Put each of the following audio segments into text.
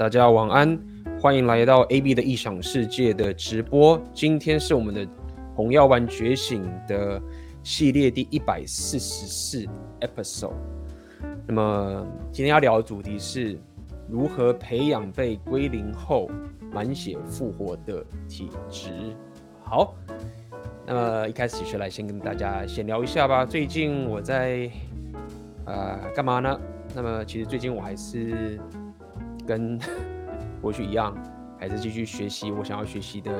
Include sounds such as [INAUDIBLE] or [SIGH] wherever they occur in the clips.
大家晚安，欢迎来到 AB 的异想世界的直播。今天是我们的红药丸觉醒的系列第一百四十四 episode。那么今天要聊的主题是如何培养被归零后满血复活的体质。好，那么一开始就来先跟大家闲聊一下吧。最近我在呃干嘛呢？那么其实最近我还是。跟过去一样，还是继续学习我想要学习的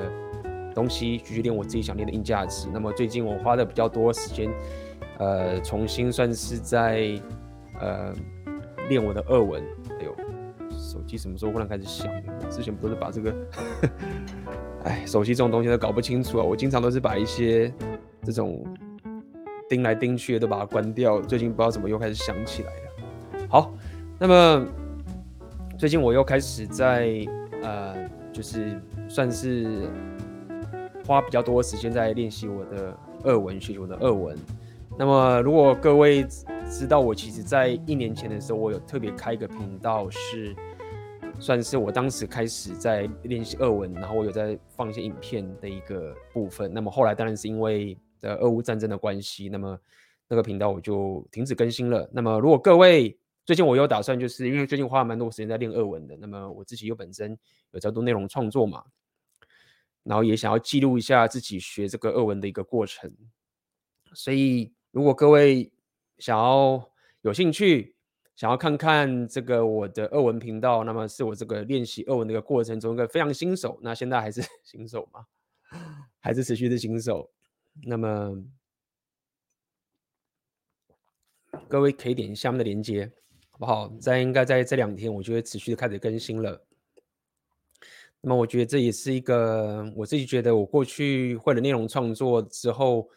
东西，继续练我自己想练的硬架子。那么最近我花的比较多时间，呃，重新算是在呃练我的俄文。哎呦，手机什么时候忽然开始响？之前不是把这个，[LAUGHS] 哎，手机这种东西都搞不清楚啊。我经常都是把一些这种钉来钉去的都把它关掉。最近不知道怎么又开始响起来了。好，那么。最近我又开始在呃，就是算是花比较多时间在练习我的俄文，学习我的俄文。那么，如果各位知道，我其实在一年前的时候，我有特别开一个频道，是算是我当时开始在练习俄文，然后我有在放一些影片的一个部分。那么后来当然是因为呃俄乌战争的关系，那么那个频道我就停止更新了。那么如果各位最近我有打算，就是因为最近花了蛮多时间在练俄文的。那么我自己又本身有在做内容创作嘛，然后也想要记录一下自己学这个俄文的一个过程。所以如果各位想要有兴趣，想要看看这个我的俄文频道，那么是我这个练习俄文的一个过程中一个非常新手。那现在还是 [LAUGHS] 新手嘛，还是持续的新手。那么各位可以点下面的链接。不好，在应该在这两天，我就会持续的开始更新了。那么，我觉得这也是一个我自己觉得我过去会的内容创作之后，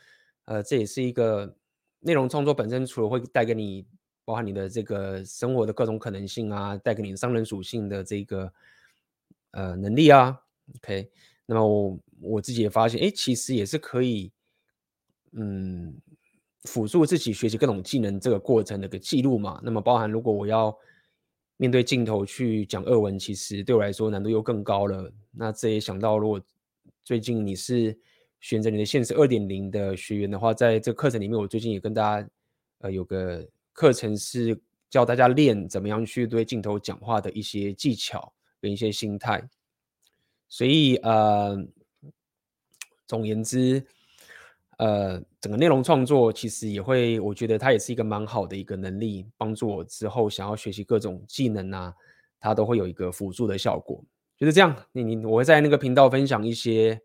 呃，这也是一个内容创作本身，除了会带给你包含你的这个生活的各种可能性啊，带给你商人属性的这个呃能力啊，OK。那么我我自己也发现，哎，其实也是可以，嗯。辅助自己学习各种技能这个过程的一个记录嘛，那么包含如果我要面对镜头去讲二文，其实对我来说难度又更高了。那这也想到，如果最近你是选择你的现实二点零的学员的话，在这个课程里面，我最近也跟大家呃有个课程是教大家练怎么样去对镜头讲话的一些技巧跟一些心态。所以呃，总言之。呃，整个内容创作其实也会，我觉得它也是一个蛮好的一个能力，帮助我之后想要学习各种技能啊，它都会有一个辅助的效果。就是这样，你你我会在那个频道分享一些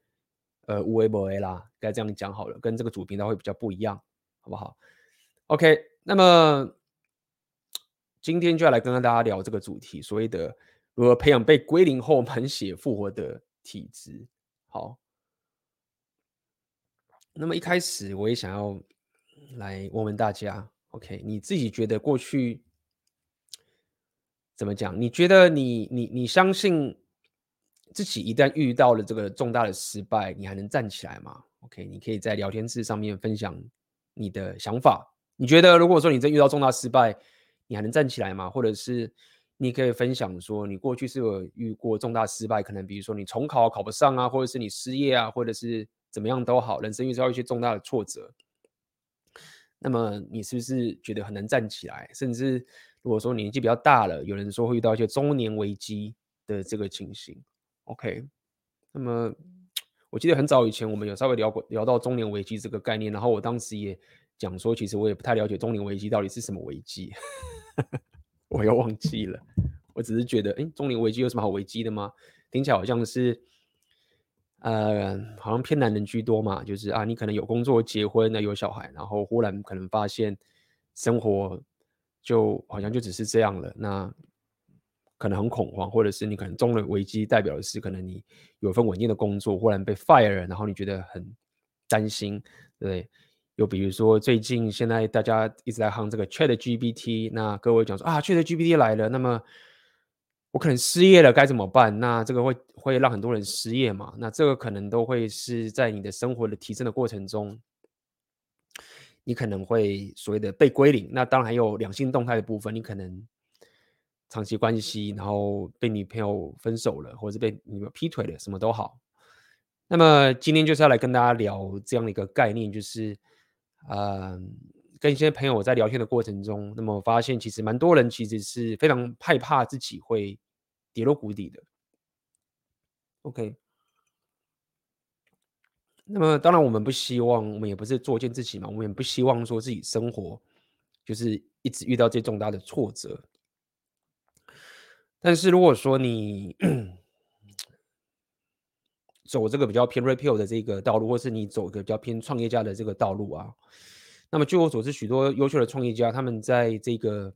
呃无为不为啦，该这样讲好了，跟这个主频道会比较不一样，好不好？OK，那么今天就要来跟大家聊这个主题，所谓的如何培养被归零后满血复活的体质。好。那么一开始我也想要来问问大家，OK，你自己觉得过去怎么讲？你觉得你你你相信自己一旦遇到了这个重大的失败，你还能站起来吗？OK，你可以在聊天室上面分享你的想法。你觉得如果说你真遇到重大失败，你还能站起来吗？或者是你可以分享说你过去是有遇过重大失败，可能比如说你重考考不上啊，或者是你失业啊，或者是。怎么样都好，人生遇到一些重大的挫折，那么你是不是觉得很难站起来？甚至如果说年纪比较大了，有人说会遇到一些中年危机的这个情形。OK，那么我记得很早以前我们有稍微聊过聊到中年危机这个概念，然后我当时也讲说，其实我也不太了解中年危机到底是什么危机，[LAUGHS] 我又忘记了。我只是觉得，哎，中年危机有什么好危机的吗？听起来好像是。呃，好像偏男人居多嘛，就是啊，你可能有工作、结婚、那有小孩，然后忽然可能发现生活就好像就只是这样了，那可能很恐慌，或者是你可能中了危机，代表的是可能你有份稳定的工作忽然被 fire 了，然后你觉得很担心，对？又比如说最近现在大家一直在夯这个 ChatGPT，那各位讲说啊，ChatGPT 来了，那么。我可能失业了，该怎么办？那这个会会让很多人失业嘛？那这个可能都会是在你的生活的提升的过程中，你可能会所谓的被归零。那当然还有两性动态的部分，你可能长期关系，然后被女朋友分手了，或者是被女朋友劈腿了，什么都好。那么今天就是要来跟大家聊这样的一个概念，就是，呃，跟一些朋友在聊天的过程中，那么我发现其实蛮多人其实是非常害怕自己会跌落谷底的。OK，那么当然我们不希望，我们也不是作践自己嘛，我们也不希望说自己生活就是一直遇到这重大的挫折。但是如果说你走这个比较偏 rapio 的这个道路，或是你走一个比较偏创业家的这个道路啊，那么据我所知，许多优秀的创业家，他们在这个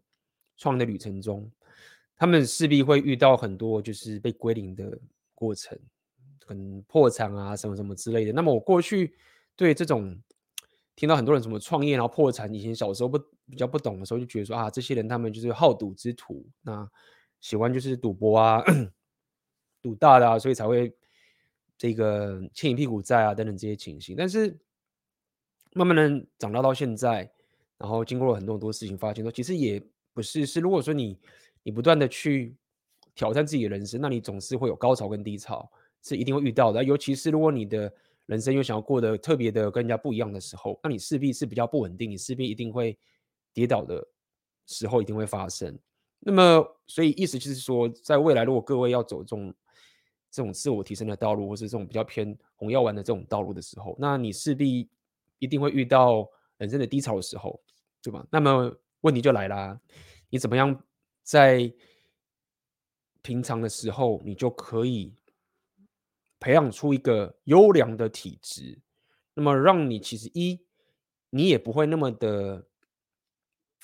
创业的旅程中，他们势必会遇到很多就是被归零的过程，可能破产啊，什么什么之类的。那么我过去对这种听到很多人什么创业然后破产，以前小时候不比较不懂的时候，就觉得说啊，这些人他们就是好赌之徒，那。喜欢就是赌博啊，赌大的啊，所以才会这个欠一屁股债啊等等这些情形。但是慢慢的长大到现在，然后经过了很多很多事情，发现说其实也不是。是如果说你你不断的去挑战自己的人生，那你总是会有高潮跟低潮，是一定会遇到的。尤其是如果你的人生又想要过得特别的跟人家不一样的时候，那你势必是比较不稳定，你势必一定会跌倒的时候一定会发生。那么，所以意思就是说，在未来，如果各位要走这种这种自我提升的道路，或是这种比较偏红药丸的这种道路的时候，那你势必一定会遇到人生的低潮的时候，对吧？那么问题就来啦，你怎么样在平常的时候，你就可以培养出一个优良的体质，那么让你其实一，你也不会那么的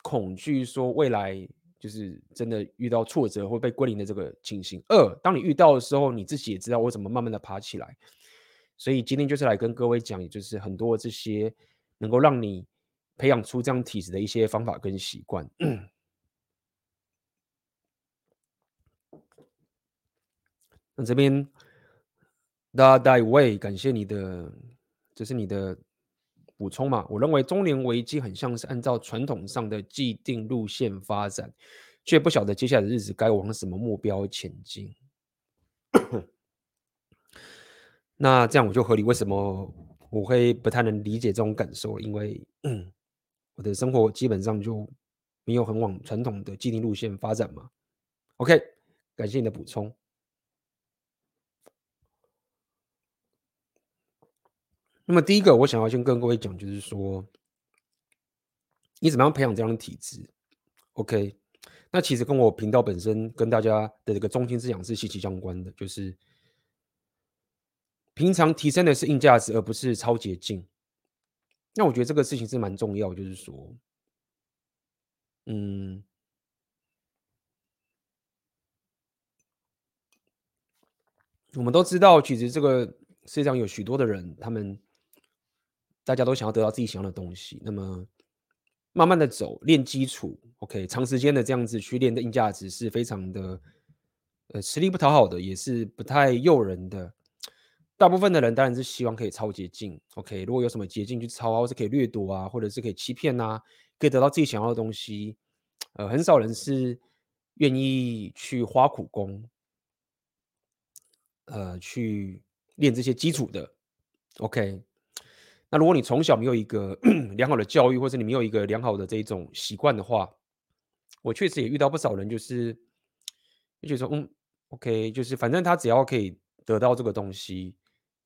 恐惧，说未来。就是真的遇到挫折会被归零的这个情形。二，当你遇到的时候，你自己也知道我怎么慢慢的爬起来。所以今天就是来跟各位讲，也就是很多这些能够让你培养出这样体质的一些方法跟习惯。[CLEARS THROAT] 那这边大大卫，感谢你的，这是你的补充嘛？我认为中年危机很像是按照传统上的既定路线发展，却不晓得接下来的日子该往什么目标前进。那这样我就合理，为什么我会不太能理解这种感受？因为我的生活基本上就没有很往传统的既定路线发展嘛。OK，感谢你的补充。那么第一个，我想要先跟各位讲，就是说，你怎么样培养这样的体质？OK，那其实跟我频道本身跟大家的这个中心思想是息息相关的，就是平常提升的是硬价值，而不是超捷径。那我觉得这个事情是蛮重要，就是说，嗯，我们都知道，其实这个世界上有许多的人，他们。大家都想要得到自己想要的东西，那么慢慢的走，练基础，OK，长时间的这样子去练的硬价值是非常的，呃，吃力不讨好的，也是不太诱人的。大部分的人当然是希望可以抄捷径，OK，如果有什么捷径去抄啊，或是可以掠夺啊，或者是可以欺骗啊，可以得到自己想要的东西，呃，很少人是愿意去花苦功，呃，去练这些基础的，OK。那如果你从小没有一个 [CLEARS THROAT] 良好的教育，或者你没有一个良好的这种习惯的话，我确实也遇到不少人，就是就觉得说，嗯，OK，就是反正他只要可以得到这个东西，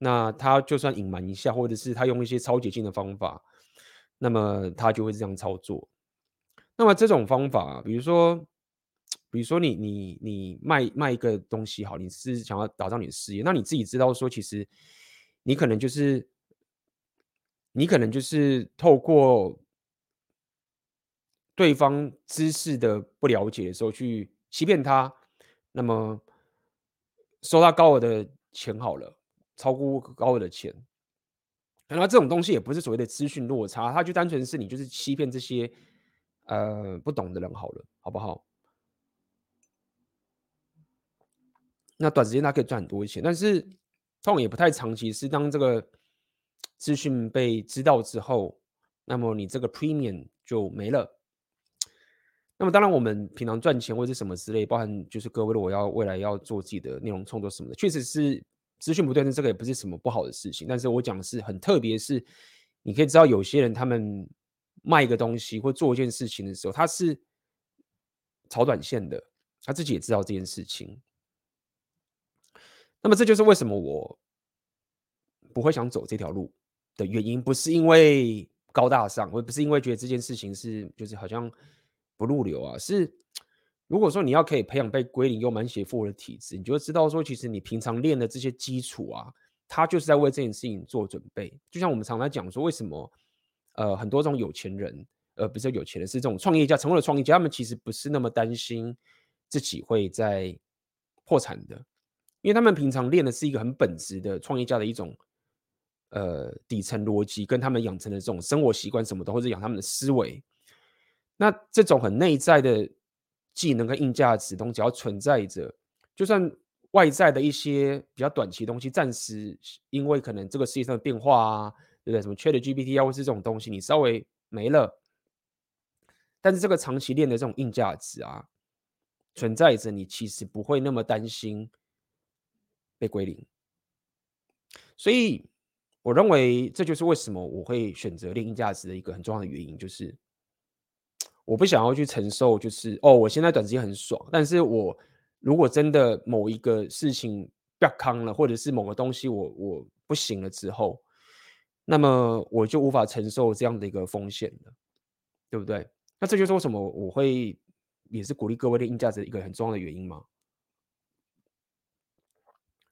那他就算隐瞒一下，或者是他用一些超捷径的方法，那么他就会这样操作。那么这种方法，比如说，比如说你你你卖卖一个东西好，你是想要打造你的事业，那你自己知道说，其实你可能就是。你可能就是透过对方知识的不了解的时候去欺骗他，那么收他高额的钱好了，超过高额的钱，那这种东西也不是所谓的资讯落差，它就单纯是你就是欺骗这些呃不懂的人好了，好不好？那短时间他可以赚很多钱，但是通常也不太长期，是当这个。资讯被知道之后，那么你这个 premium 就没了。那么当然，我们平常赚钱或者什么之类，包含就是各位的我要未来要做自己的内容创作什么的，确实是资讯不对称，这个也不是什么不好的事情。但是我讲的是很特别，是你可以知道有些人他们卖一个东西或做一件事情的时候，他是炒短线的，他自己也知道这件事情。那么这就是为什么我不会想走这条路的原因，不是因为高大上，我不是因为觉得这件事情是就是好像。不入流啊，是如果说你要可以培养被归零又满血复活的体质，你就会知道说，其实你平常练的这些基础啊，它就是在为这件事情做准备。就像我们常常讲说，为什么呃很多这种有钱人，呃不是有钱人，是这种创业家，成功的创业家，他们其实不是那么担心自己会在破产的，因为他们平常练的是一个很本质的创业家的一种呃底层逻辑，跟他们养成的这种生活习惯什么的，或者养他们的思维。那这种很内在的技能跟硬价值东西，只要存在着，就算外在的一些比较短期的东西，暂时因为可能这个世界上的变化啊，对不对？什么 ChatGPT 啊，或是这种东西，你稍微没了，但是这个长期练的这种硬价值啊，存在着，你其实不会那么担心被归零。所以，我认为这就是为什么我会选择练硬价值的一个很重要的原因，就是。我不想要去承受，就是哦，我现在短时间很爽，但是我如果真的某一个事情不康了，或者是某个东西我我不行了之后，那么我就无法承受这样的一个风险了，对不对？那这就是为什么我会也是鼓励各位练硬价值一个很重要的原因嘛。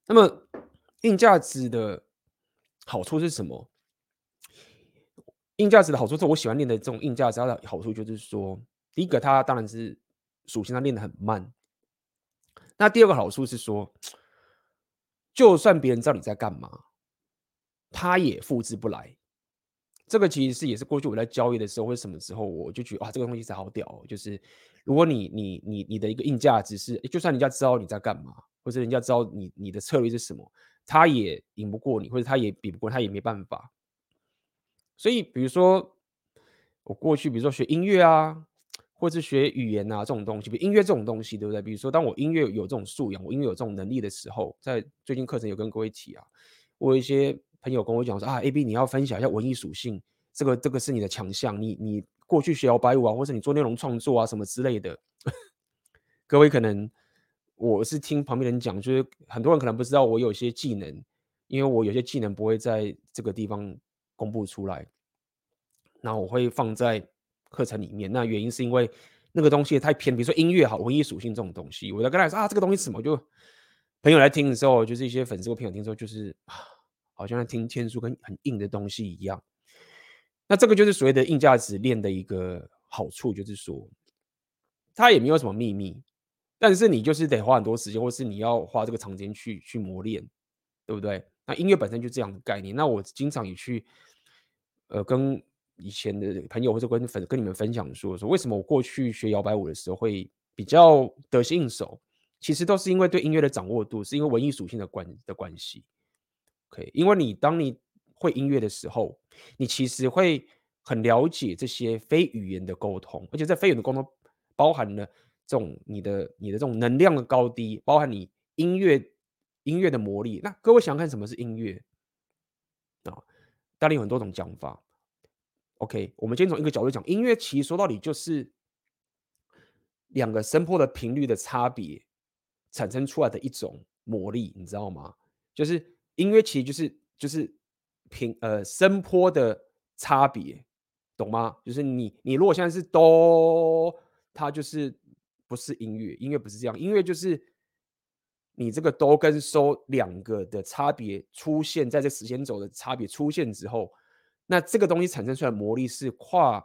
那么硬价值的好处是什么？硬价值的好处是我喜欢练的这种硬价值，它的好处就是说，第一个它当然是属性，它练得很慢。那第二个好处是说，就算别人知道你在干嘛，他也复制不来。这个其实是也是过去我在交易的时候或者什么时候，我就觉得哇，这个东西是好屌哦。就是如果你你你你的一个硬价值是，就算人家知道你在干嘛，或者人家知道你你的策略是什么，他也赢不过你，或者他也比不过，他也没办法。所以，比如说我过去，比如说学音乐啊，或者是学语言啊这种东西，比如音乐这种东西，对不对？比如说，当我音乐有这种素养，我音乐有这种能力的时候，在最近课程有跟各位提啊，我有一些朋友跟我讲说啊，AB 你要分享一下文艺属性，这个这个是你的强项，你你过去学摇摆舞啊，或者你做内容创作啊什么之类的，[LAUGHS] 各位可能我是听旁边人讲，就是很多人可能不知道我有些技能，因为我有些技能不会在这个地方。公布出来，那我会放在课程里面。那原因是因为那个东西太偏，比如说音乐好，文艺属性这种东西，我在跟他说啊，这个东西什么？就朋友来听的时候，就是一些粉丝或朋友听说，就是好像在听天书跟很硬的东西一样。那这个就是所谓的硬价值练的一个好处，就是说它也没有什么秘密，但是你就是得花很多时间，或是你要花这个长时间去去磨练，对不对？那音乐本身就这样的概念。那我经常也去。呃，跟以前的朋友或者跟粉跟你们分享说说，为什么我过去学摇摆舞的时候会比较得心应手，其实都是因为对音乐的掌握度，是因为文艺属性的关的关系。OK，因为你当你会音乐的时候，你其实会很了解这些非语言的沟通，而且在非语言的沟通包含了这种你的你的这种能量的高低，包含你音乐音乐的魔力。那各位想看什么是音乐？当然有很多种讲法。OK，我们先从一个角度讲，音乐其实说到底就是两个声波的频率的差别产生出来的一种魔力，你知道吗？就是音乐其实就是就是频呃声波的差别，懂吗？就是你你如果现在是哆，它就是不是音乐，音乐不是这样，音乐就是你这个哆跟嗦两个的差别出现在这时间轴的差别出现之后。那这个东西产生出来魔力是跨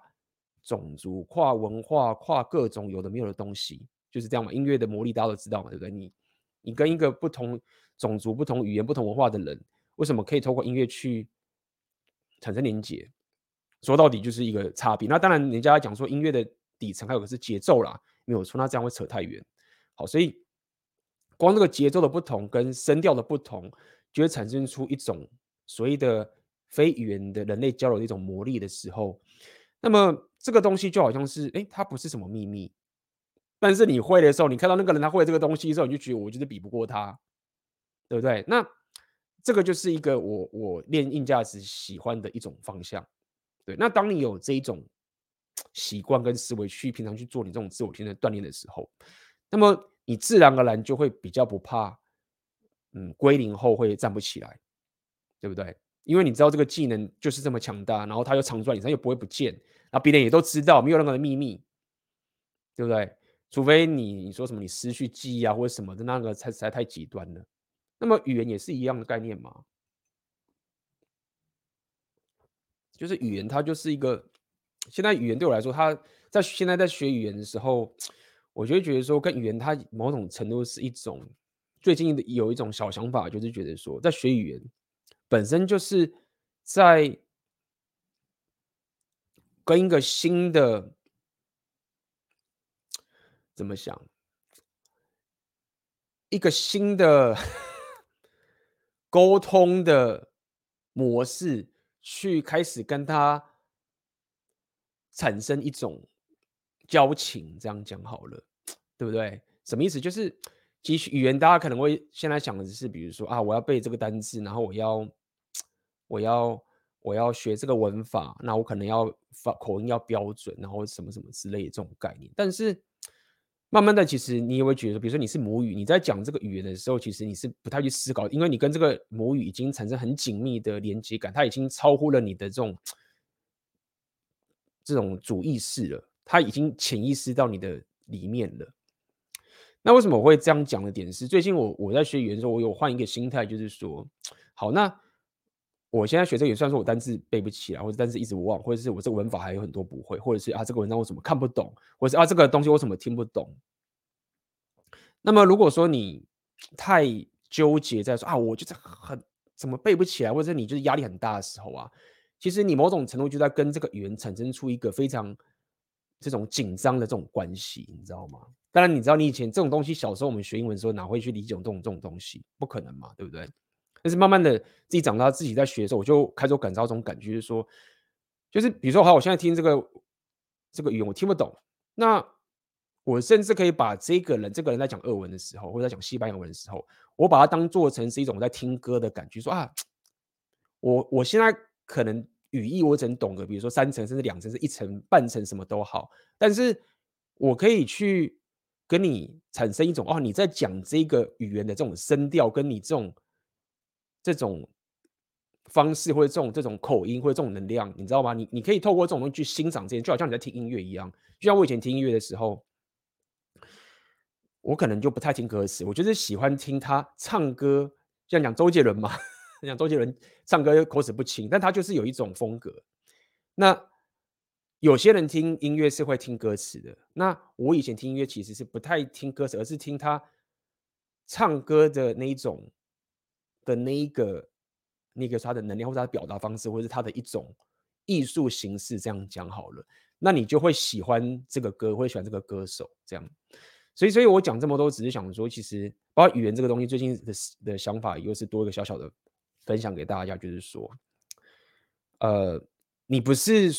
种族、跨文化、跨各种有的没有的东西，就是这样嘛。音乐的魔力大家都知道嘛，对不对？你你跟一个不同种族、不同语言、不同文化的人，为什么可以透过音乐去产生连接？说到底就是一个差别。那当然，人家讲说音乐的底层还有个是节奏啦，没有错。那这样会扯太远。好，所以光这个节奏的不同跟声调的不同，就会产生出一种所谓的。非语言的人类交流的一种魔力的时候，那么这个东西就好像是，哎，它不是什么秘密，但是你会的时候，你看到那个人他会这个东西的时候，你就觉得我就是比不过他，对不对？那这个就是一个我我练硬价值喜欢的一种方向。对，那当你有这一种习惯跟思维去平常去做你这种自我天的锻炼的时候，那么你自然而然就会比较不怕，嗯，归零后会站不起来，对不对？因为你知道这个技能就是这么强大，然后它又藏在你身上又不会不见，然后别人也都知道，没有任何的秘密，对不对？除非你你说什么你失去记忆啊或者什么的，那个才实在太极端了。那么语言也是一样的概念嘛。就是语言，它就是一个。现在语言对我来说，它在现在在学语言的时候，我就觉得说，跟语言它某种程度是一种。最近的有一种小想法，就是觉得说，在学语言本身就是在跟一个新的怎么想，一个新的沟通的模式。去开始跟他产生一种交情，这样讲好了，对不对？什么意思？就是其实语言，大家可能会现在想的是，比如说啊，我要背这个单字，然后我要我要我要学这个文法，那我可能要发口音要标准，然后什么什么之类的这种概念，但是。慢慢的，其实你也会觉得，比如说你是母语，你在讲这个语言的时候，其实你是不太去思考，因为你跟这个母语已经产生很紧密的连接感，它已经超乎了你的这种这种主意识了，它已经潜意识到你的里面了。那为什么我会这样讲的点是，最近我我在学语言的时候，我有换一个心态，就是说，好，那。我现在学这个也算说，我单字背不起来，或者单字一直忘，或者是我这个文法还有很多不会，或者是啊这个文章我怎么看不懂，或者是啊这个东西我怎么听不懂。那么如果说你太纠结在说啊我就是很怎么背不起来，或者是你就是压力很大的时候啊，其实你某种程度就在跟这个语言产生出一个非常这种紧张的这种关系，你知道吗？当然你知道你以前这种东西，小时候我们学英文的时候哪会去理解这种这种东西？不可能嘛，对不对？但是慢慢的，自己长大，自己在学的时候，我就开始感受到这种感觉，就是说，就是比如说，好，我现在听这个这个语言，我听不懂，那我甚至可以把这个人，这个人在讲俄文的时候，或者在讲西班牙文的时候，我把它当做成是一种在听歌的感觉，说啊，我我现在可能语义我只能懂个，比如说三层，甚至两层，是一层半层，什么都好，但是我可以去跟你产生一种哦，你在讲这个语言的这种声调，跟你这种。这种方式或者这种这种口音或者这种能量，你知道吗？你你可以透过这种东西去欣赏这些，就好像你在听音乐一样。就像我以前听音乐的时候，我可能就不太听歌词，我就是喜欢听他唱歌，像讲周杰伦嘛，[LAUGHS] 讲周杰伦唱歌口齿不清，但他就是有一种风格。那有些人听音乐是会听歌词的，那我以前听音乐其实是不太听歌词，而是听他唱歌的那一种。的那一个，那个他的能量，或者他的表达方式，或者是他的一种艺术形式，这样讲好了，那你就会喜欢这个歌，会喜欢这个歌手这样。所以，所以我讲这么多，只是想说，其实包括语言这个东西，最近的的想法又是多一个小小的分享给大家，就是说，呃，你不是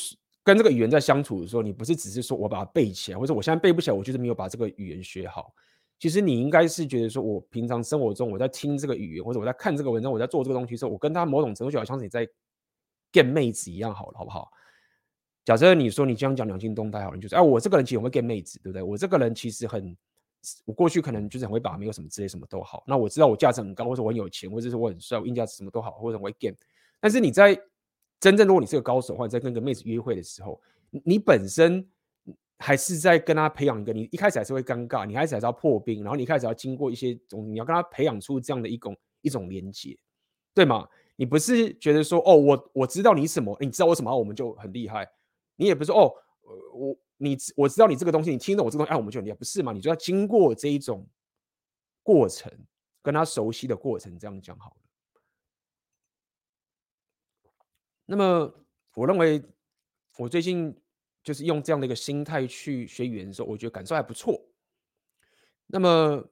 跟这个语言在相处的时候，你不是只是说我把它背起来，或者我现在背不起来，我就是没有把这个语言学好。其实你应该是觉得说，我平常生活中我在听这个语言，或者我在看这个文章，我在做这个东西的时候，我跟他某种程度就好像是你在 get 妹子一样，好了，好不好？假设你说你这样讲两性动态，好了，就是哎，我这个人其实很会 get 妹子，对不对？我这个人其实很，我过去可能就是很会把妹，有什么之类什么都好。那我知道我价值很高，或者我很有钱，或者是我很帅，我硬价值什么都好，或者我会 get。但是你在真正如果你是个高手，或者在跟个妹子约会的时候，你本身。还是在跟她培养一个，你一开始还是会尴尬，你开始还是要破冰，然后你开始要经过一些种，你要跟她培养出这样的一种一种连接，对吗？你不是觉得说哦，我我知道你什么，你知道我什么，我们就很厉害。你也不是说哦，我你我知道你这个东西，你听懂我这个东西，哎，我们就很厉害，不是嘛？你就要经过这一种过程，跟他熟悉的过程，这样讲好了。那么，我认为我最近。就是用这样的一个心态去学语言的时候，我觉得感受还不错。那么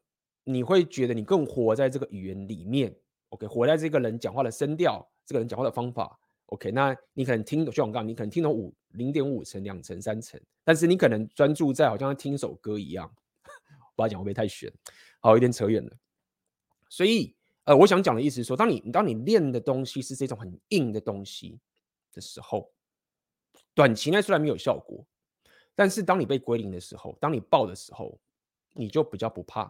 你会觉得你更活在这个语言里面，OK？活在这个人讲话的声调，这个人讲话的方法，OK？那你可能听懂，就像我刚，你可能听懂五零点五成、两成、三成，但是你可能专注在好像听一首歌一样，[LAUGHS] 不要讲会不会太玄，好，有点扯远了。所以，呃，我想讲的意思是说，当你当你练的东西是这种很硬的东西的时候，短期内虽然没有效果，但是当你被归零的时候，当你爆的时候，你就比较不怕。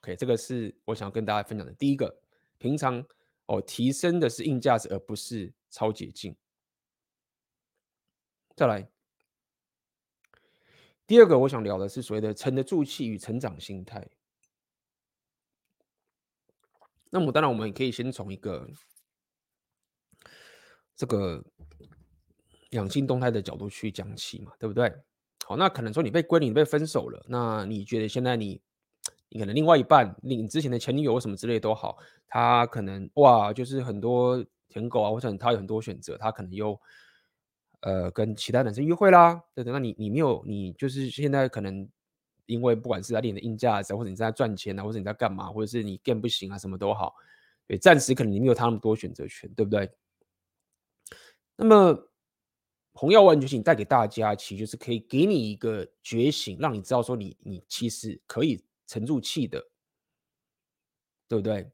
OK，这个是我想要跟大家分享的第一个。平常哦，提升的是硬价值，而不是超捷径。再来，第二个我想聊的是所谓的沉得住气与成长心态。那么当然，我们也可以先从一个这个两性动态的角度去讲起嘛，对不对？好，那可能说你被归零，被分手了，那你觉得现在你，你可能另外一半，你之前的前女友什么之类都好，他可能哇，就是很多舔狗啊，或者他有很多选择，他可能又呃跟其他男生约会啦，对对，那你你没有，你就是现在可能。因为不管是在练的硬价值，或者你在赚钱啊，或者你在干嘛，或者是你干不行啊，什么都好，对，暂时可能你没有他那么多选择权，对不对？那么红药丸觉醒带给大家，其实就是可以给你一个觉醒，让你知道说你你其实可以沉住气的，对不对？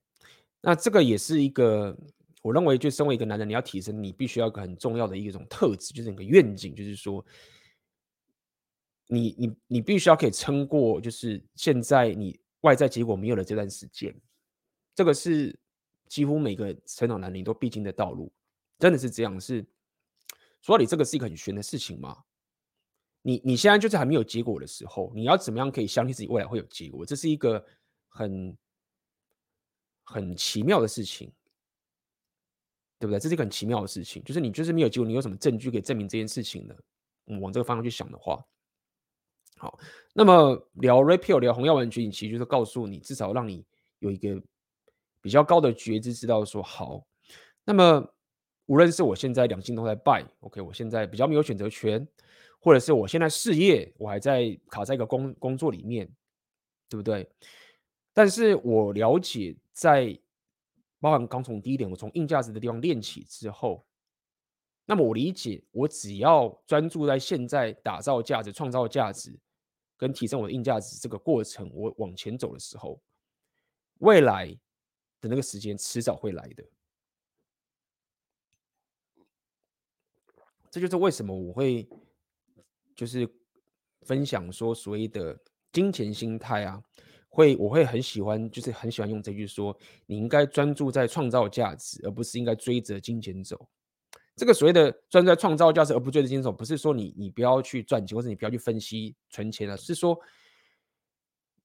那这个也是一个我认为，就身为一个男人，你要提升，你必须要一个很重要的一种特质，就是你的愿景，就是说。你你你必须要可以撑过，就是现在你外在结果没有了这段时间，这个是几乎每个成长男人都必经的道路，真的是这样。是说到底，这个是一个很玄的事情吗？你你现在就是还没有结果的时候，你要怎么样可以相信自己未来会有结果？这是一个很很奇妙的事情，对不对？这是一个很奇妙的事情，就是你就是没有结果，你有什么证据可以证明这件事情呢？我往这个方向去想的话。好，那么聊 Red Pill 聊红药丸觉醒，其实就是告诉你，至少让你有一个比较高的觉知，知道说好。那么无论是我现在两性都在败，OK，我现在比较没有选择权，或者是我现在事业我还在卡在一个工工作里面，对不对？但是我了解，在包含刚从第一点，我从硬价值的地方练起之后。那么我理解，我只要专注在现在打造价值、创造价值跟提升我的硬价值这个过程，我往前走的时候，未来的那个时间迟早会来的。这就是为什么我会就是分享说所谓的金钱心态啊，会我会很喜欢，就是很喜欢用这句说，你应该专注在创造价值，而不是应该追着金钱走。这个所谓的专在创造价值而不追着金钱，不是说你你不要去赚钱，或者你不要去分析存钱了，是说，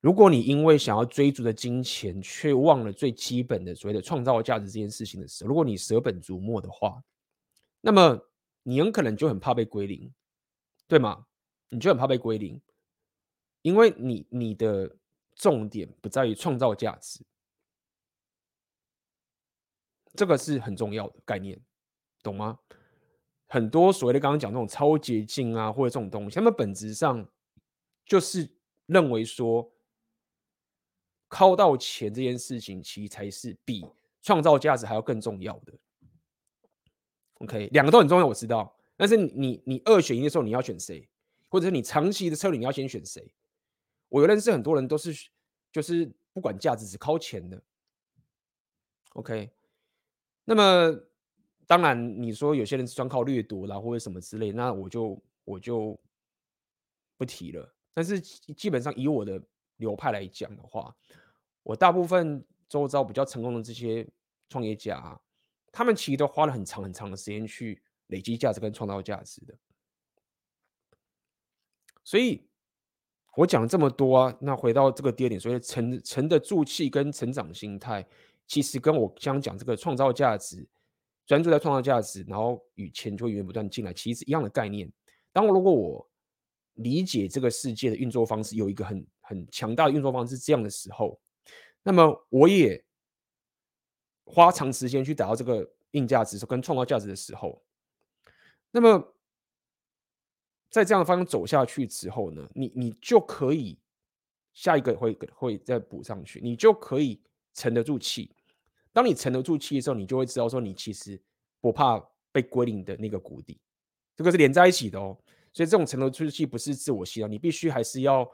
如果你因为想要追逐的金钱，却忘了最基本的所谓的创造价值这件事情的时候，如果你舍本逐末的话，那么你很可能就很怕被归零，对吗？你就很怕被归零，因为你你的重点不在于创造价值，这个是很重要的概念。懂吗？很多所谓的刚刚讲那种超捷径啊，或者这种东西，他们本质上就是认为说，靠到钱这件事情，其实才是比创造价值还要更重要的。OK，两个都很重要，我知道。但是你你二选一的时候，你要选谁？或者是你长期的策略，你要先选谁？我有认识很多人都是就是不管价值，只靠钱的。OK，那么。当然，你说有些人是专靠掠夺啦，或者什么之类，那我就我就不提了。但是基本上以我的流派来讲的话，我大部分周遭比较成功的这些创业家，他们其实都花了很长很长的时间去累积价值跟创造价值的。所以我讲了这么多啊，那回到这个第二点，所谓沉沉得住气跟成长心态，其实跟我刚讲这个创造价值。专注在创造价值，然后与钱就会源源不断进来，其实是一样的概念。当我如果我理解这个世界的运作方式，有一个很很强大的运作方式这样的时候，那么我也花长时间去达到这个硬价值跟创造价值的时候，那么在这样的方向走下去之后呢，你你就可以下一个会会再补上去，你就可以沉得住气。当你沉得住气的时候，你就会知道说，你其实不怕被归零的那个谷底，这个是连在一起的哦。所以这种沉得住气不是自我希望，你必须还是要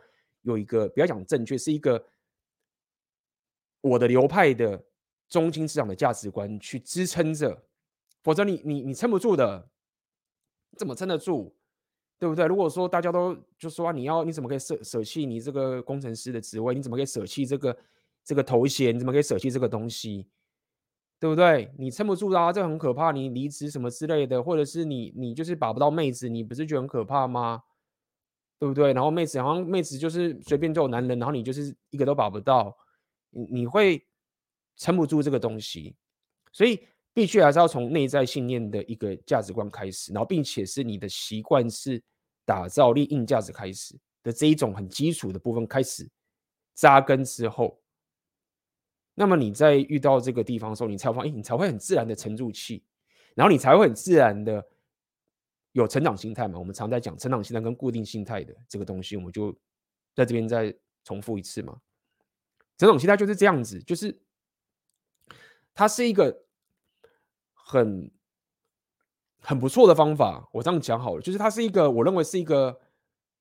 有一个不要讲正确，是一个我的流派的中心思想的价值观去支撑着，否则你你你撑不住的，怎么撑得住？对不对？如果说大家都就说、你要你怎么可以舍舍弃你这个工程师的职位？你怎么可以舍弃这个这个头衔？你怎么可以舍弃这个东西？对不对？你撑不住啊，这很可怕。你离职什么之类的，或者是你你就是把不到妹子，你不是觉得很可怕吗？对不对？然后妹子好像妹子就是随便都有男人，然后你就是一个都把不到，你你会撑不住这个东西，所以。必须还是要从内在信念的一个价值观开始，然后并且是你的习惯是打造立硬价值开始的这一种很基础的部分开始扎根之后，那么你在遇到这个地方的时候，你才会发现，你才会很自然的沉住气，然后你才会很自然的有成长心态嘛。我们常在讲成长心态跟固定心态的这个东西，我们就在这边再重复一次嘛。成长心态就是这样子，就是它是一个。很很不错的方法，我这样讲好了，就是它是一个我认为是一个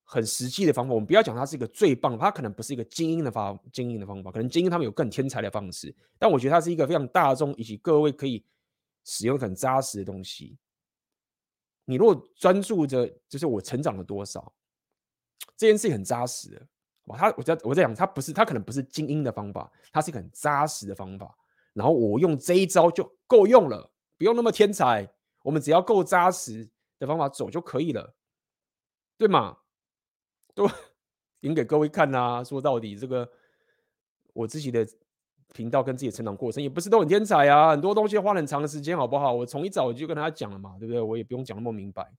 很实际的方法。我们不要讲它是一个最棒，它可能不是一个精英的方精英的方法，可能精英他们有更天才的方式，但我觉得它是一个非常大众以及各位可以使用很扎实的东西。你如果专注着，就是我成长了多少，这件事情很扎实的。哇，他我在我在讲，它不是它可能不是精英的方法，它是一个很扎实的方法。然后我用这一招就够用了。不用那么天才，我们只要够扎实的方法走就可以了，对吗？都演给各位看呐、啊。说到底，这个我自己的频道跟自己的成长过程也不是都很天才啊，很多东西花很长的时间，好不好？我从一早就跟大家讲了嘛，对不对？我也不用讲那么明白，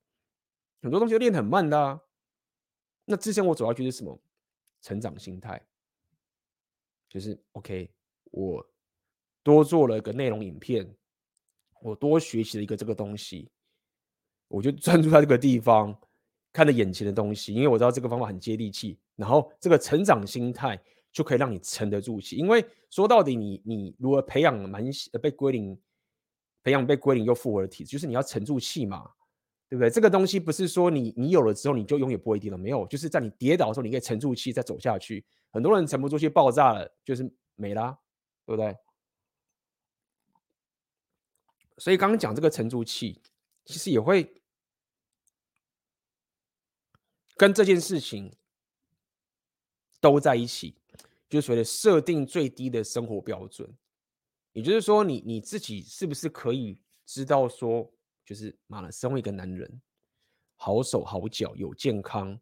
很多东西练很慢的、那之前我主要就是什么？成长心态，就是 OK，我多做了一个内容影片。我多学习了一个这个东西，我就专注在这个地方，看着眼前的东西，因为我知道这个方法很接地气。然后这个成长心态就可以让你沉得住气。因为说到底你，你如何培养蛮被归零，培养被归零又复活的体质，就是你要沉住气嘛，对不对？这个东西不是说你你有了之后你就永远不会跌了，没有，就是在你跌倒的时候你可以沉住气再走下去。很多人沉不住气爆炸了，就是没啦，对不对？所以刚刚讲这个沉住气，其实也会跟这件事情都在一起，就是所谓的设定最低的生活标准。也就是说你，你自己是不是可以知道说，就是妈的，身为一个男人，好手好脚，有健康，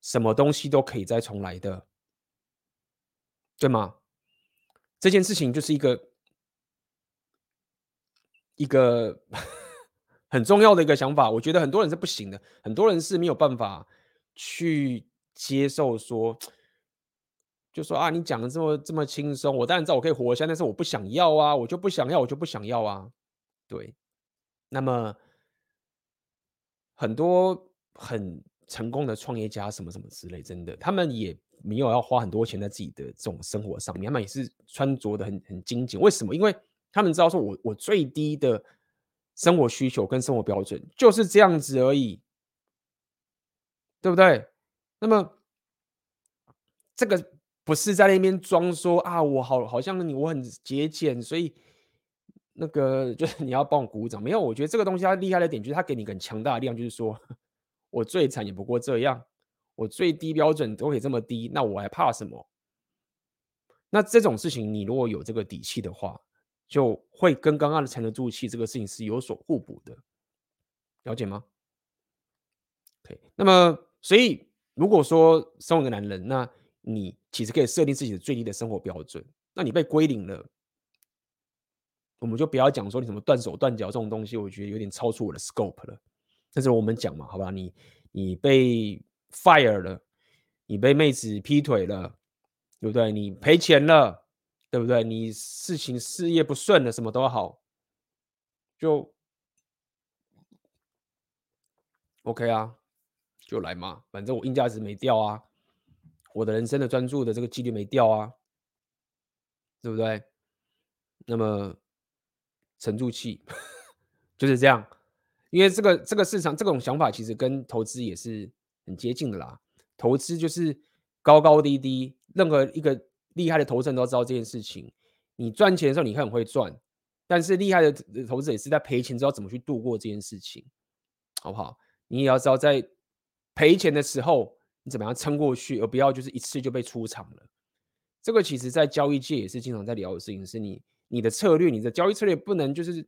什么东西都可以再重来的，对吗？这件事情就是一个。一个很重要的一个想法，我觉得很多人是不行的，很多人是没有办法去接受说，就说啊，你讲的这么这么轻松，我当然知道我可以活下，但是我不想要啊，我就不想要，我就不想要啊。对，那么很多很成功的创业家什么什么之类，真的，他们也没有要花很多钱在自己的这种生活上面，他们也是穿着的很很精简。为什么？因为他们知道说我，我我最低的生活需求跟生活标准就是这样子而已，对不对？那么这个不是在那边装说啊，我好好像你我很节俭，所以那个 [LAUGHS] 就是你要帮我鼓掌。没有，我觉得这个东西它厉害的点就是它给你很强大的力量，就是说我最惨也不过这样，我最低标准都可以这么低，那我还怕什么？那这种事情，你如果有这个底气的话。就会跟刚刚的沉得住气这个事情是有所互补的，了解吗？OK，那么所以如果说身为一个男人，那你其实可以设定自己的最低的生活标准。那你被归零了，我们就不要讲说你什么断手断脚这种东西，我觉得有点超出我的 scope 了。但是我们讲嘛，好吧，你你被 fire 了，你被妹子劈腿了，对不对？你赔钱了。对不对？你事情事业不顺了，什么都好，就 OK 啊，就来嘛。反正我硬价值没掉啊，我的人生的专注的这个几率没掉啊，对不对？那么沉住气，[LAUGHS] 就是这样。因为这个这个市场这种想法其实跟投资也是很接近的啦。投资就是高高低低，任何一个厉害的投资人都知道这件事情。你赚钱的时候，你很会赚，但是厉害的投资者也是在赔钱，知道怎么去度过这件事情，好不好？你也要知道在赔钱的时候，你怎么样撑过去，而不要就是一次就被出场了。这个其实在交易界也是经常在聊的事情，是你你的策略，你的交易策略不能就是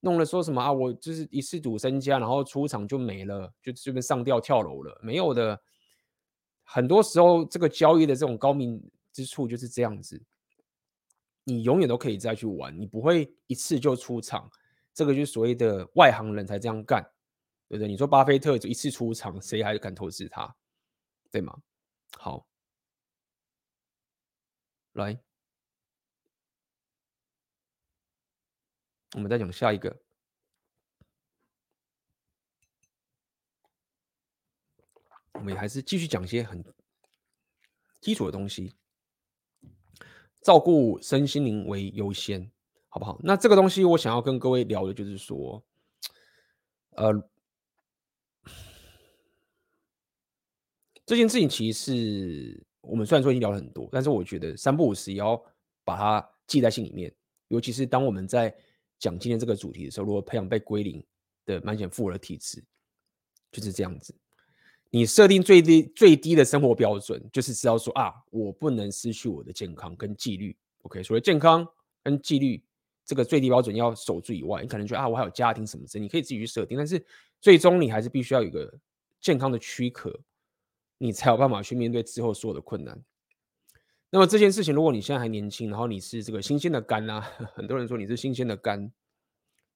弄了说什么啊，我就是一次赌身家，然后出场就没了，就这边上吊跳楼了，没有的。很多时候，这个交易的这种高明之处就是这样子。你永远都可以再去玩，你不会一次就出场，这个就是所谓的外行人才这样干，对不对？你说巴菲特就一次出场，谁还敢投资他，对吗？好，来，我们再讲下一个，我们还是继续讲一些很基础的东西。照顾身心灵为优先，好不好？那这个东西我想要跟各位聊的就是说，呃，这件事情其实我们虽然说已经聊了很多，但是我觉得三不五时也要把它记在心里面。尤其是当我们在讲今天这个主题的时候，如果培养被归零的满血复活的体质，就是这样子。你设定最低最低的生活标准，就是知道说啊，我不能失去我的健康跟纪律。OK，所以健康跟纪律这个最低标准要守住以外，你可能觉得啊，我还有家庭什么之类，你可以自己去设定。但是最终你还是必须要有一个健康的躯壳，你才有办法去面对之后所有的困难。那么这件事情，如果你现在还年轻，然后你是这个新鲜的肝啊，[LAUGHS] 很多人说你是新鲜的肝，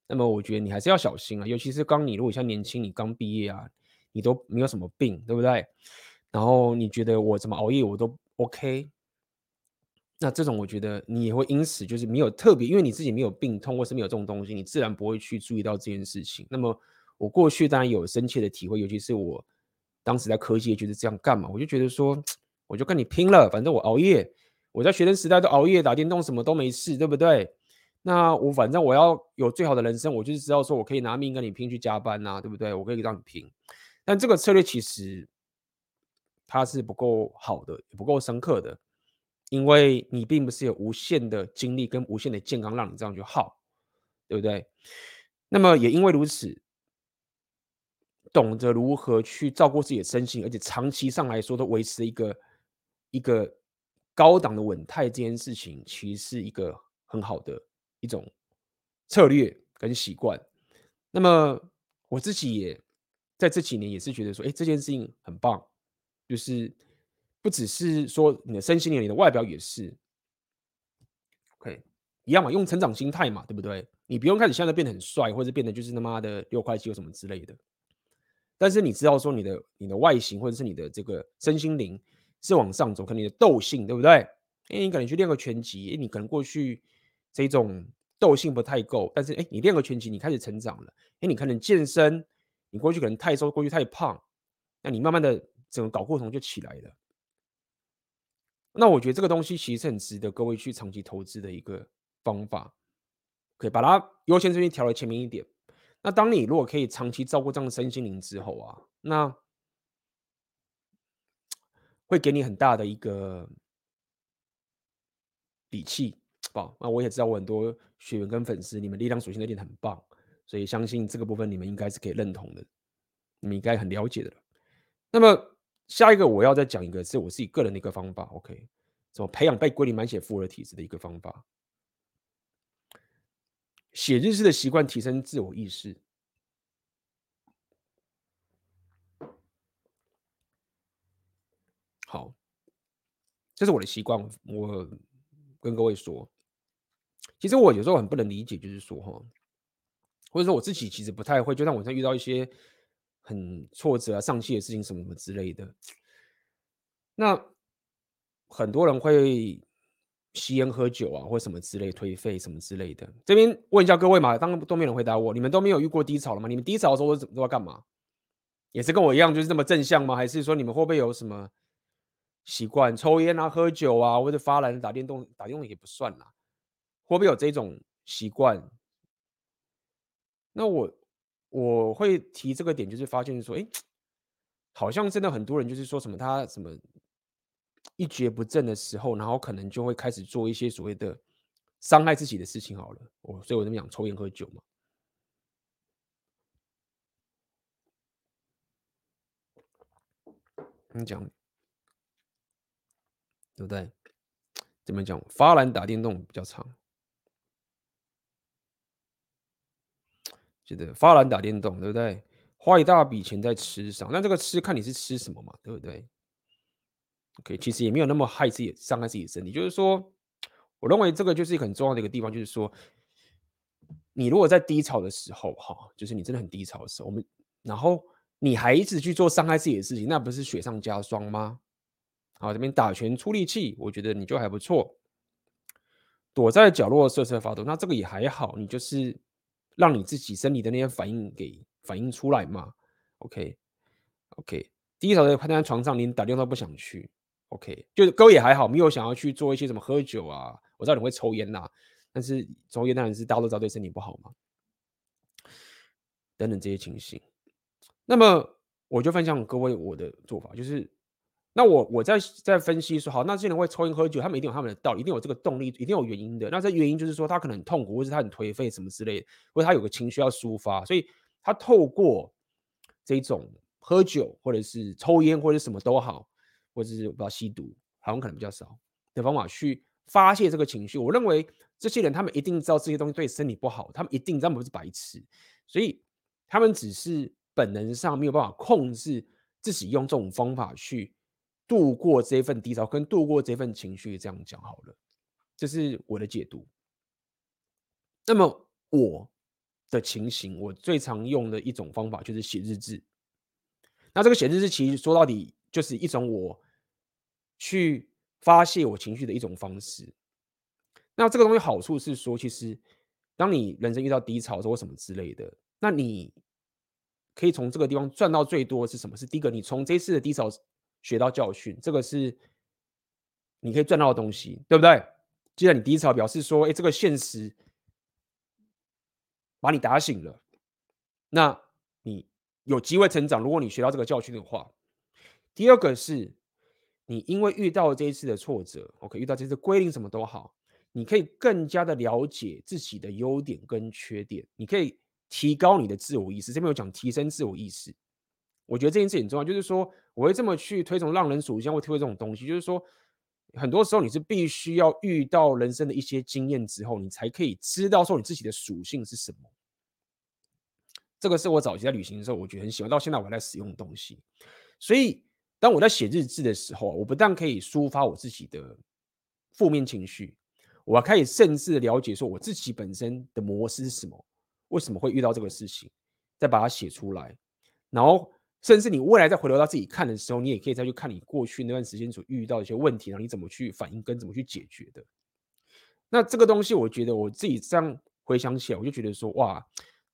那么我觉得你还是要小心啊，尤其是刚你如果像年轻，你刚毕业啊。你都没有什么病，对不对？然后你觉得我怎么熬夜我都 OK，那这种我觉得你也会因此就是没有特别，因为你自己没有病痛或是没有这种东西，你自然不会去注意到这件事情。那么我过去当然有深切的体会，尤其是我当时在科技就是这样干嘛，我就觉得说我就跟你拼了，反正我熬夜，我在学生时代都熬夜打电动什么都没事，对不对？那我反正我要有最好的人生，我就是知道说我可以拿命跟你拼去加班呐，对不对？我可以让你拼。但这个策略其实它是不够好的，也不够深刻的，因为你并不是有无限的精力跟无限的健康让你这样去耗，对不对？那么也因为如此，懂得如何去照顾自己的身心，而且长期上来说都维持一个一个高档的稳态，这件事情其实是一个很好的一种策略跟习惯。那么我自己也。在这几年也是觉得说，哎，这件事情很棒，就是不只是说你的身心灵，你的外表也是，OK，一样嘛，用成长心态嘛，对不对？你不用开始现在变得很帅，或者变得就是他妈的六块肌或什么之类的。但是你知道说你的你的外形或者是你的这个身心灵是往上走，可能你的斗性，对不对？哎，你可能去练个拳击，哎，你可能过去这种斗性不太够，但是哎，你练个拳击，你开始成长了，哎，你可能健身。你过去可能太瘦，过去太胖，那你慢慢的整个搞过程就起来了。那我觉得这个东西其实很值得各位去长期投资的一个方法，可以把它优先顺序调到前面一点。那当你如果可以长期照顾这样的身心灵之后啊，那会给你很大的一个底气，好，那我也知道我很多学员跟粉丝，你们力量属性的练得很棒。所以相信这个部分你们应该是可以认同的，你们应该很了解的。那么下一个我要再讲一个是我自己个人的一个方法，OK？怎么培养被归零满血复活的体质的一个方法？写日志的习惯提升自我意识。好，这是我的习惯。我跟各位说，其实我有时候很不能理解，就是说哈。或者说我自己其实不太会，就像我在遇到一些很挫折啊、丧气的事情什么什么之类的，那很多人会吸烟喝酒啊，或什么之类颓废什么之类的。这边问一下各位嘛，当然都没人回答我，你们都没有遇过低潮了吗？你们低潮的时候都都要干嘛？也是跟我一样，就是这么正向吗？还是说你们会不会有什么习惯，抽烟啊、喝酒啊，或者发懒打电动？打电动也不算啦，会不会有这种习惯？那我我会提这个点，就是发现说，哎，好像真的很多人就是说什么他什么一蹶不振的时候，然后可能就会开始做一些所谓的伤害自己的事情。好了，我所以我这么讲，抽烟喝酒嘛。你讲，对不对？怎么讲？发兰打电动比较长，觉得发兰打电动，对不对？花一大笔钱在吃上，那这个吃看你是吃什么嘛，对不对？OK，其实也没有那么害自己，伤害自己的身体。就是说，我认为这个就是很重要的一个地方，就是说，你如果在低潮的时候，哈，就是你真的很低潮的时候，我们然后。你还一直去做伤害自己的事情，那不是雪上加霜吗？好，这边打拳出力气，我觉得你就还不错。躲在角落瑟瑟发抖，那这个也还好，你就是让你自己生理的那些反应给反应出来嘛。OK，OK，、okay, okay, 低潮的趴在床上，连打电话都不想去。OK，就是哥也还好，没有想要去做一些什么喝酒啊。我知道你会抽烟呐、啊，但是抽烟当然是大家都知道对身体不好嘛。等等这些情形。那么我就分享各位我的做法，就是那我我在在分析说，好，那这些人会抽烟喝酒，他们一定有他们的道理，一定有这个动力，一定有原因的。那这原因就是说，他可能很痛苦，或者他很颓废什么之类的，或者他有个情绪要抒发，所以他透过这种喝酒，或者是抽烟，或者什么都好，或者是不知道吸毒，好像可能比较少的方法去发泄这个情绪。我认为这些人他们一定知道这些东西对身体不好，他们一定他们不是白痴，所以他们只是。本能上没有办法控制自己，用这种方法去度过这份低潮，跟度过这份情绪，这样讲好了，这是我的解读。那么我的情形，我最常用的一种方法就是写日志。那这个写日志其实说到底就是一种我去发泄我情绪的一种方式。那这个东西好处是说，其实当你人生遇到低潮或什么之类的，那你。可以从这个地方赚到最多是什么？是第一个，你从这次的低潮学到教训，这个是你可以赚到的东西，对不对？既然你第一潮，表示说，哎，这个现实把你打醒了，那你有机会成长。如果你学到这个教训的话，第二个是，你因为遇到这一次的挫折，OK，遇到这次归零什么都好，你可以更加的了解自己的优点跟缺点，你可以。提高你的自我意识，这边有讲提升自我意识，我觉得这件事很重要。就是说，我会这么去推崇浪人属性，会推这种东西。就是说，很多时候你是必须要遇到人生的一些经验之后，你才可以知道说你自己的属性是什么。这个是我早期在旅行的时候，我觉得很喜欢，到现在我还在使用的东西。所以，当我在写日志的时候，我不但可以抒发我自己的负面情绪，我还可以甚至了解说我自己本身的模式是什么。为什么会遇到这个事情？再把它写出来，然后甚至你未来再回头到自己看的时候，你也可以再去看你过去那段时间所遇到的一些问题，然后你怎么去反应跟怎么去解决的。那这个东西，我觉得我自己这样回想起来，我就觉得说，哇，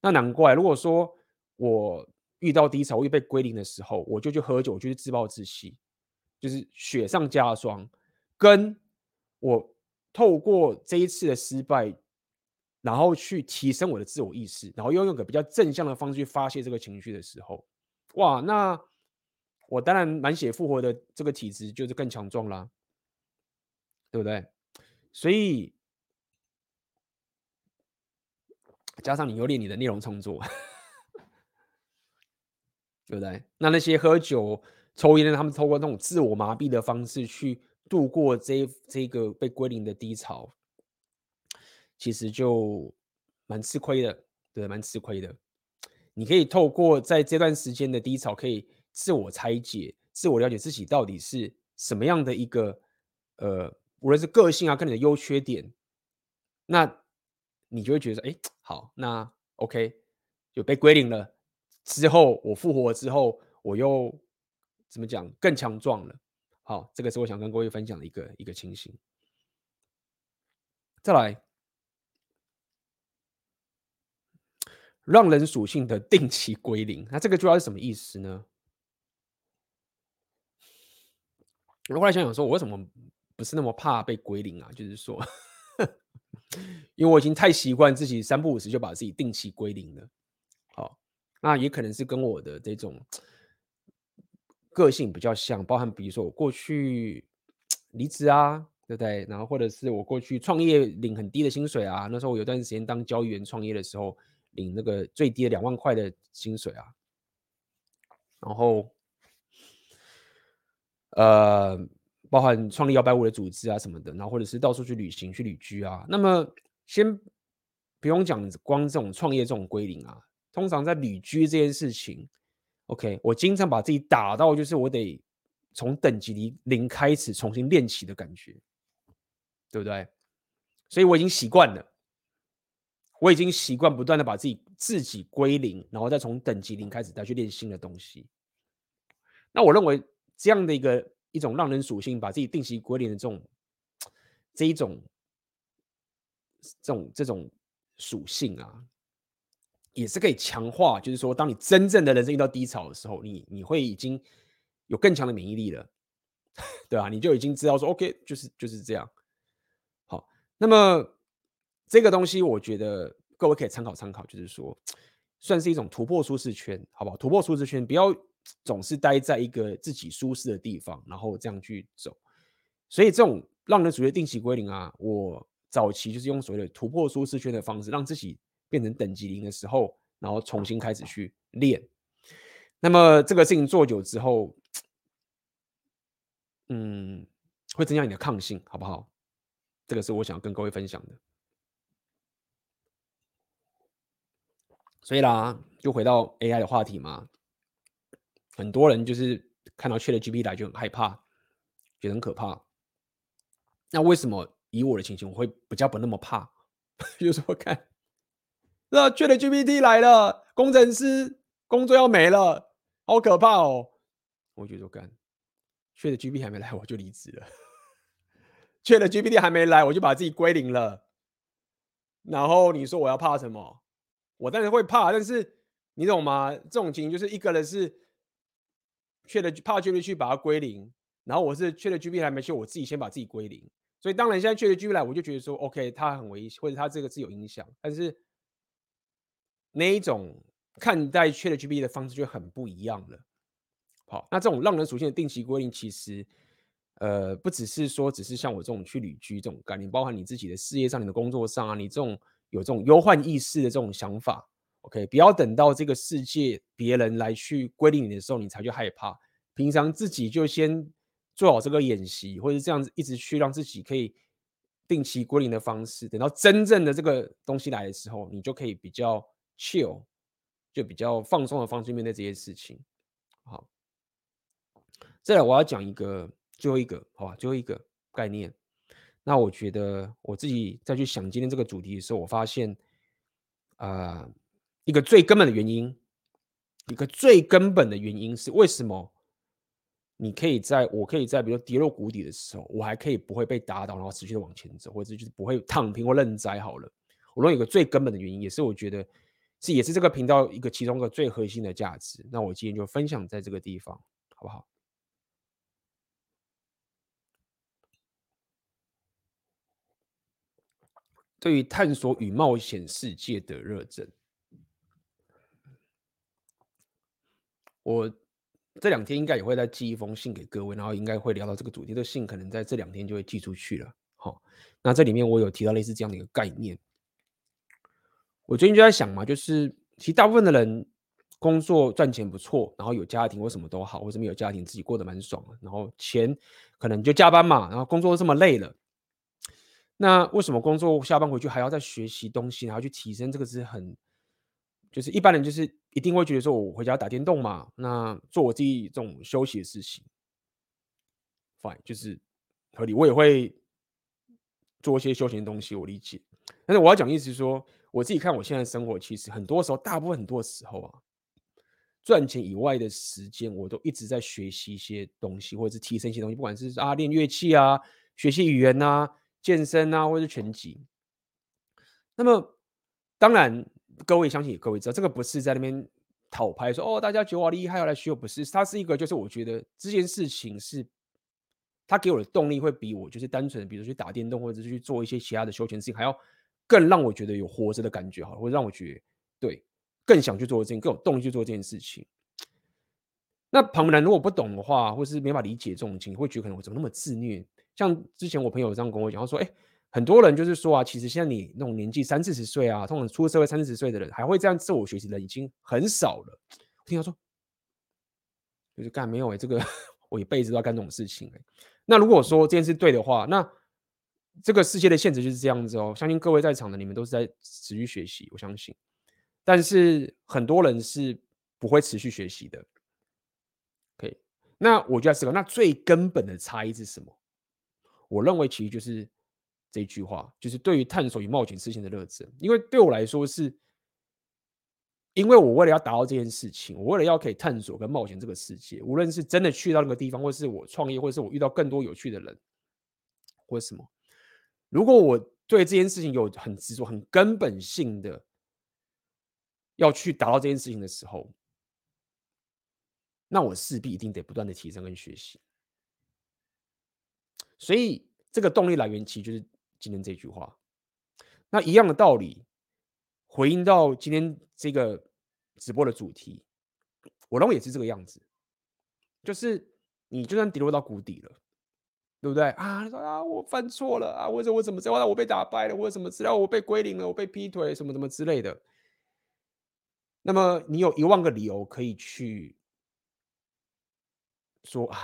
那难怪，如果说我遇到低潮，我又被归零的时候，我就去喝酒，我就去自暴自弃，就是雪上加霜。跟我透过这一次的失败。然后去提升我的自我意识，然后用一个比较正向的方式去发泄这个情绪的时候，哇，那我当然满血复活的这个体质就是更强壮啦，对不对？所以加上你又练你的内容创作，[LAUGHS] 对不对？那那些喝酒、抽烟的，他们透过那种自我麻痹的方式去度过这这个被归零的低潮。其实就蛮吃亏的，对，蛮吃亏的。你可以透过在这段时间的低潮，可以自我拆解、自我了解自己到底是什么样的一个，呃，无论是个性啊，跟你的优缺点，那你就会觉得，哎，好，那 OK，就被归零了。之后我复活之后，我又怎么讲更强壮了？好，这个是我想跟各位分享的一个一个情形。再来。让人属性的定期归零，那这个主要是什么意思呢？我后来想想说，我为什么不是那么怕被归零啊？就是说，[LAUGHS] 因为我已经太习惯自己三不五时就把自己定期归零了。好，那也可能是跟我的这种个性比较像，包含比如说我过去离职啊，对不对？然后或者是我过去创业领很低的薪水啊，那时候我有段时间当交易员创业的时候，领那个最低的两万块的薪水啊，然后呃，包含创立摇摆舞的组织啊什么的，然后或者是到处去旅行去旅居啊，那么先不用讲光这种创业这种归零啊，通常在旅居这件事情。OK，我经常把自己打到，就是我得从等级零零开始重新练起的感觉，对不对？所以我已经习惯了，我已经习惯不断的把自己自己归零，然后再从等级零开始再去练新的东西。那我认为这样的一个一种让人属性，把自己定期归零的这种这一种这种这种属性啊。也是可以强化，就是说，当你真正的人生遇到低潮的时候，你你会已经有更强的免疫力了，[LAUGHS] 对吧？你就已经知道说，OK，就是就是这样。好，那么这个东西，我觉得各位可以参考参考，就是说，算是一种突破舒适圈，好不好？突破舒适圈，不要总是待在一个自己舒适的地方，然后这样去走。所以，这种让人属于定期归零啊，我早期就是用所谓的突破舒适圈的方式，让自己。变成等级零的时候，然后重新开始去练。那么这个事情做久之后，嗯，会增加你的抗性，好不好？这个是我想跟各位分享的。所以啦，就回到 AI 的话题嘛，很多人就是看到 ChatGPT 来就很害怕，觉得很可怕。那为什么以我的情形，我会比较不那么怕？[LAUGHS] 就是说看。那 ChatGPT 来了，工程师工作要没了，好可怕哦！我觉得干，ChatGPT 还没来，我就离职了。ChatGPT 还没来，我就把自己归零了。然后你说我要怕什么？我当然会怕，但是你懂吗？这种情形就是一个人是缺的怕 ChatGPT 把它归零，然后我是 ChatGPT 还没去，我自己先把自己归零。所以当然现在 ChatGPT 来，我就觉得说 OK，它很危险，或者它这个是有影响，但是。那一种看待 ChatGPT 的方式就很不一样了。好，那这种让人属性的定期归零，其实呃不只是说只是像我这种去旅居这种概念，包含你自己的事业上、你的工作上啊，你这种有这种忧患意识的这种想法，OK，不要等到这个世界别人来去归零你的时候，你才去害怕。平常自己就先做好这个演习，或者这样子一直去让自己可以定期归零的方式，等到真正的这个东西来的时候，你就可以比较。chill 就比较放松的方式面对这些事情。好，再来我要讲一个最后一个，好吧，最后一个概念。那我觉得我自己再去想今天这个主题的时候，我发现、呃，一个最根本的原因，一个最根本的原因是为什么你可以在我可以在比如说跌落谷底的时候，我还可以不会被打倒，然后持续的往前走，或者就是不会躺平或认栽。好了，我认为有一个最根本的原因，也是我觉得。是也是这个频道一个其中一个最核心的价值。那我今天就分享在这个地方，好不好？对于探索与冒险世界的热忱，我这两天应该也会再寄一封信给各位，然后应该会聊到这个主题。这信可能在这两天就会寄出去了。好，那这里面我有提到类似这样的一个概念。我最近就在想嘛，就是其实大部分的人工作赚钱不错，然后有家庭或什么都好，或者没有家庭自己过得蛮爽，然后钱可能就加班嘛，然后工作这么累了，那为什么工作下班回去还要再学习东西，然后去提升？这个是很，就是一般人就是一定会觉得说，我回家打电动嘛，那做我自己这种休息的事情，fine，就是合理。我也会做一些休闲的东西，我理解。但是我要讲意思是说。我自己看我现在生活，其实很多时候，大部分很多时候啊，赚钱以外的时间，我都一直在学习一些东西，或者是提升一些东西，不管是啊练乐器啊、学习语言啊、健身啊，或者是拳击。那么，当然，各位相信也，各位知道，这个不是在那边讨拍说哦，大家觉得我厉害要来学，不是，它是一个，就是我觉得这件事情是，它给我的动力会比我就是单纯的，比如去打电动，或者是去做一些其他的休闲事情还要。更让我觉得有活着的感觉，好，会让我觉得对，更想去做这件，更有动力去做这件事情。那旁人如果不懂的话，或是没法理解这种情况，会觉得可能我怎么那么自虐？像之前我朋友这样跟我讲，他说：“哎、很多人就是说啊，其实现在你那种年纪三四十岁啊，通常出了社会三四十岁的人，还会这样自我学习的已经很少了。”我听他说，就是干没有哎、这个我一辈子都要干这种事情哎、那如果说这件事对的话，那这个世界的现实就是这样子哦。相信各位在场的你们都是在持续学习，我相信。但是很多人是不会持续学习的。OK，那我就要思考，那最根本的差异是什么？我认为其实就是这句话，就是对于探索与冒险事情的热忱。因为对我来说是，因为我为了要达到这件事情，我为了要可以探索跟冒险这个世界，无论是真的去到那个地方，或是我创业，或是我遇到更多有趣的人，或什么。如果我对这件事情有很执着、很根本性的要去达到这件事情的时候，那我势必一定得不断的提升跟学习。所以这个动力来源其实就是今天这句话。那一样的道理，回应到今天这个直播的主题，我认为也是这个样子，就是你就算跌落到谷底了。对不对啊？说啊，我犯错了啊，或者我怎么着？我被打败了，或者什么资料我被归零了，我被劈腿，什么什么之类的。那么你有一万个理由可以去说啊，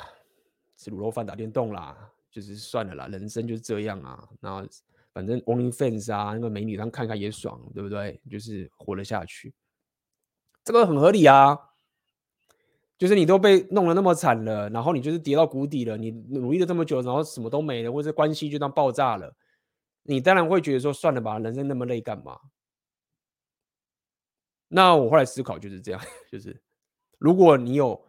吃卤肉饭打电动啦，就是算了啦，人生就是这样啊。然后反正 OnlyFans 啊，那个美女让看看也爽，对不对？就是活了下去，这个很合理啊。就是你都被弄得那么惨了，然后你就是跌到谷底了，你努力了这么久，然后什么都没了，或者关系就当爆炸了，你当然会觉得说算了吧，人生那么累干嘛？那我后来思考就是这样，[LAUGHS] 就是如果你有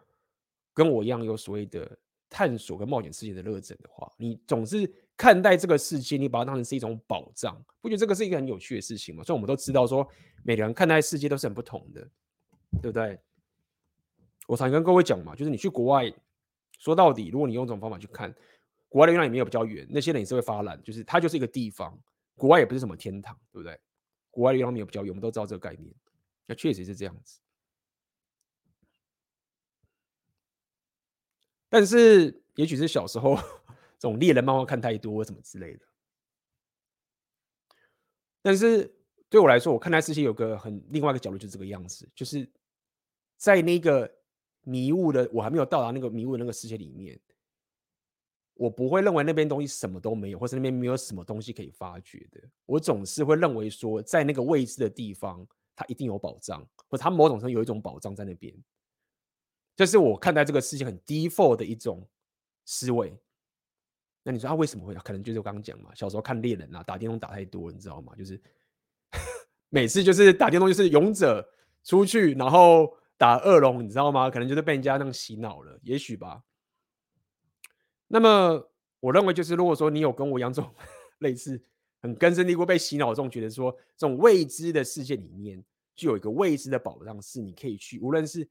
跟我一样有所谓的探索跟冒险世界的热忱的话，你总是看待这个世界，你把它当成是一种宝藏，不觉得这个是一个很有趣的事情吗？所以我们都知道说，每个人看待世界都是很不同的，对不对？我常跟各位讲嘛，就是你去国外，说到底，如果你用这种方法去看，国外的月亮也没有比较圆，那些人也是会发懒，就是它就是一个地方，国外也不是什么天堂，对不对？国外的月亮没有比较圆，我们都知道这个概念，那确实是这样子。但是，也许是小时候 [LAUGHS] 这种猎人漫画看太多，什么之类的。但是对我来说，我看待世界有个很另外一个角度，就是这个样子，就是在那个。迷雾的，我还没有到达那个迷雾的那个世界里面，我不会认为那边东西什么都没有，或是那边没有什么东西可以发掘的。我总是会认为说，在那个未知的地方，它一定有宝藏，或者它某种程度有一种宝藏在那边。这是我看待这个世界很 default 的一种思维。那你说他为什么会？可能就是我刚刚讲嘛，小时候看猎人啊，打电动打太多，你知道吗？就是 [LAUGHS] 每次就是打电动就是勇者出去，然后。打恶龙，你知道吗？可能就是被人家那样洗脑了，也许吧。那么，我认为就是，如果说你有跟我一样这种 [LAUGHS] 类似很根深蒂固被洗脑这种，觉得说这种未知的世界里面就有一个未知的宝藏，是你可以去，无论是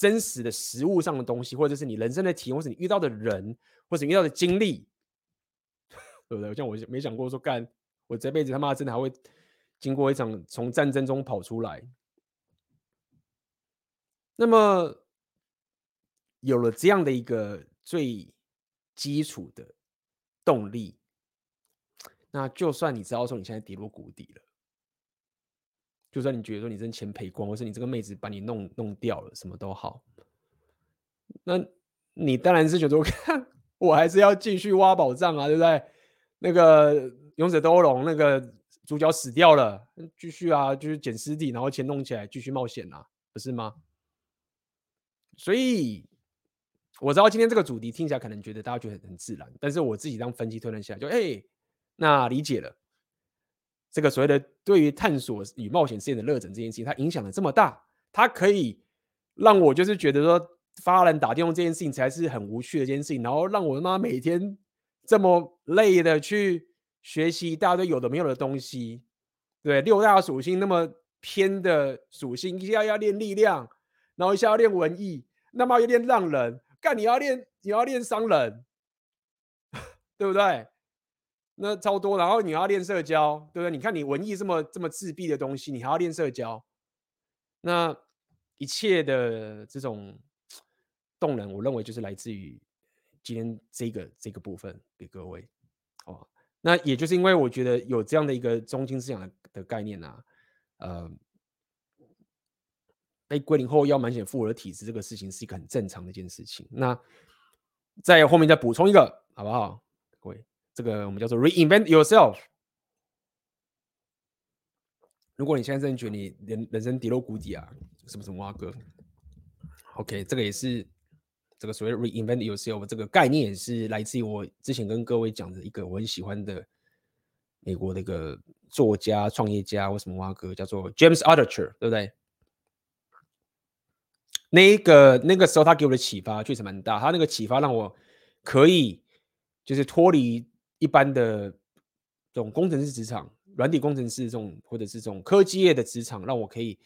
真实的实物上的东西，或者是你人生的体验，或是你遇到的人，或者你遇到的经历，[LAUGHS] 对不对？像我没想过说，干我这辈子他妈真的还会经过一场从战争中跑出来。那么有了这样的一个最基础的动力，那就算你知道说你现在跌落谷底了，就算你觉得说你真钱赔光，或是你这个妹子把你弄弄掉了，什么都好，那你当然是觉得我 [LAUGHS] 看我还是要继续挖宝藏啊，对不对？那个勇者斗恶龙那个主角死掉了，继续啊，就是捡尸体，然后钱弄起来，继续冒险啊，不是吗？所以我知道今天这个主题听起来可能觉得大家觉得很很自然，但是我自己这样分析推论下来，就哎，那理解了这个所谓的对于探索与冒险世界的热忱这件事情，它影响了这么大，它可以让我就是觉得说发人打电动这件事情才是很无趣的一件事情，然后让我他妈每天这么累的去学习一大堆有的没有的东西，对，六大属性那么偏的属性，一下要练力量，然后一下要练文艺。那么有点让人干，你要练，你要练商人，[LAUGHS] 对不对？那超多，然后你要练社交，对不对？你看你文艺这么这么自闭的东西，你还要练社交，那一切的这种动能，我认为就是来自于今天这个这个部分给各位哦。那也就是因为我觉得有这样的一个中心思想的的概念啊，呃，被归零后要满血复活的体质，这个事情是一个很正常的一件事情。那在后面再补充一个，好不好？这个我们叫做 reinvent yourself。如果你现在真觉得你人人生跌落谷底啊，什么什么挖哥，OK，这个也是这个所谓 reinvent yourself 这个概念，是来自于我之前跟各位讲的一个我很喜欢的美国的一个作家、创业家，或什么挖哥，叫做 James Altucher，对不对？那一个那个时候他给我的启发确实蛮大，他那个启发让我可以就是脱离一般的这种工程师职场、软体工程师这种或者是这种科技业的职场，让我可以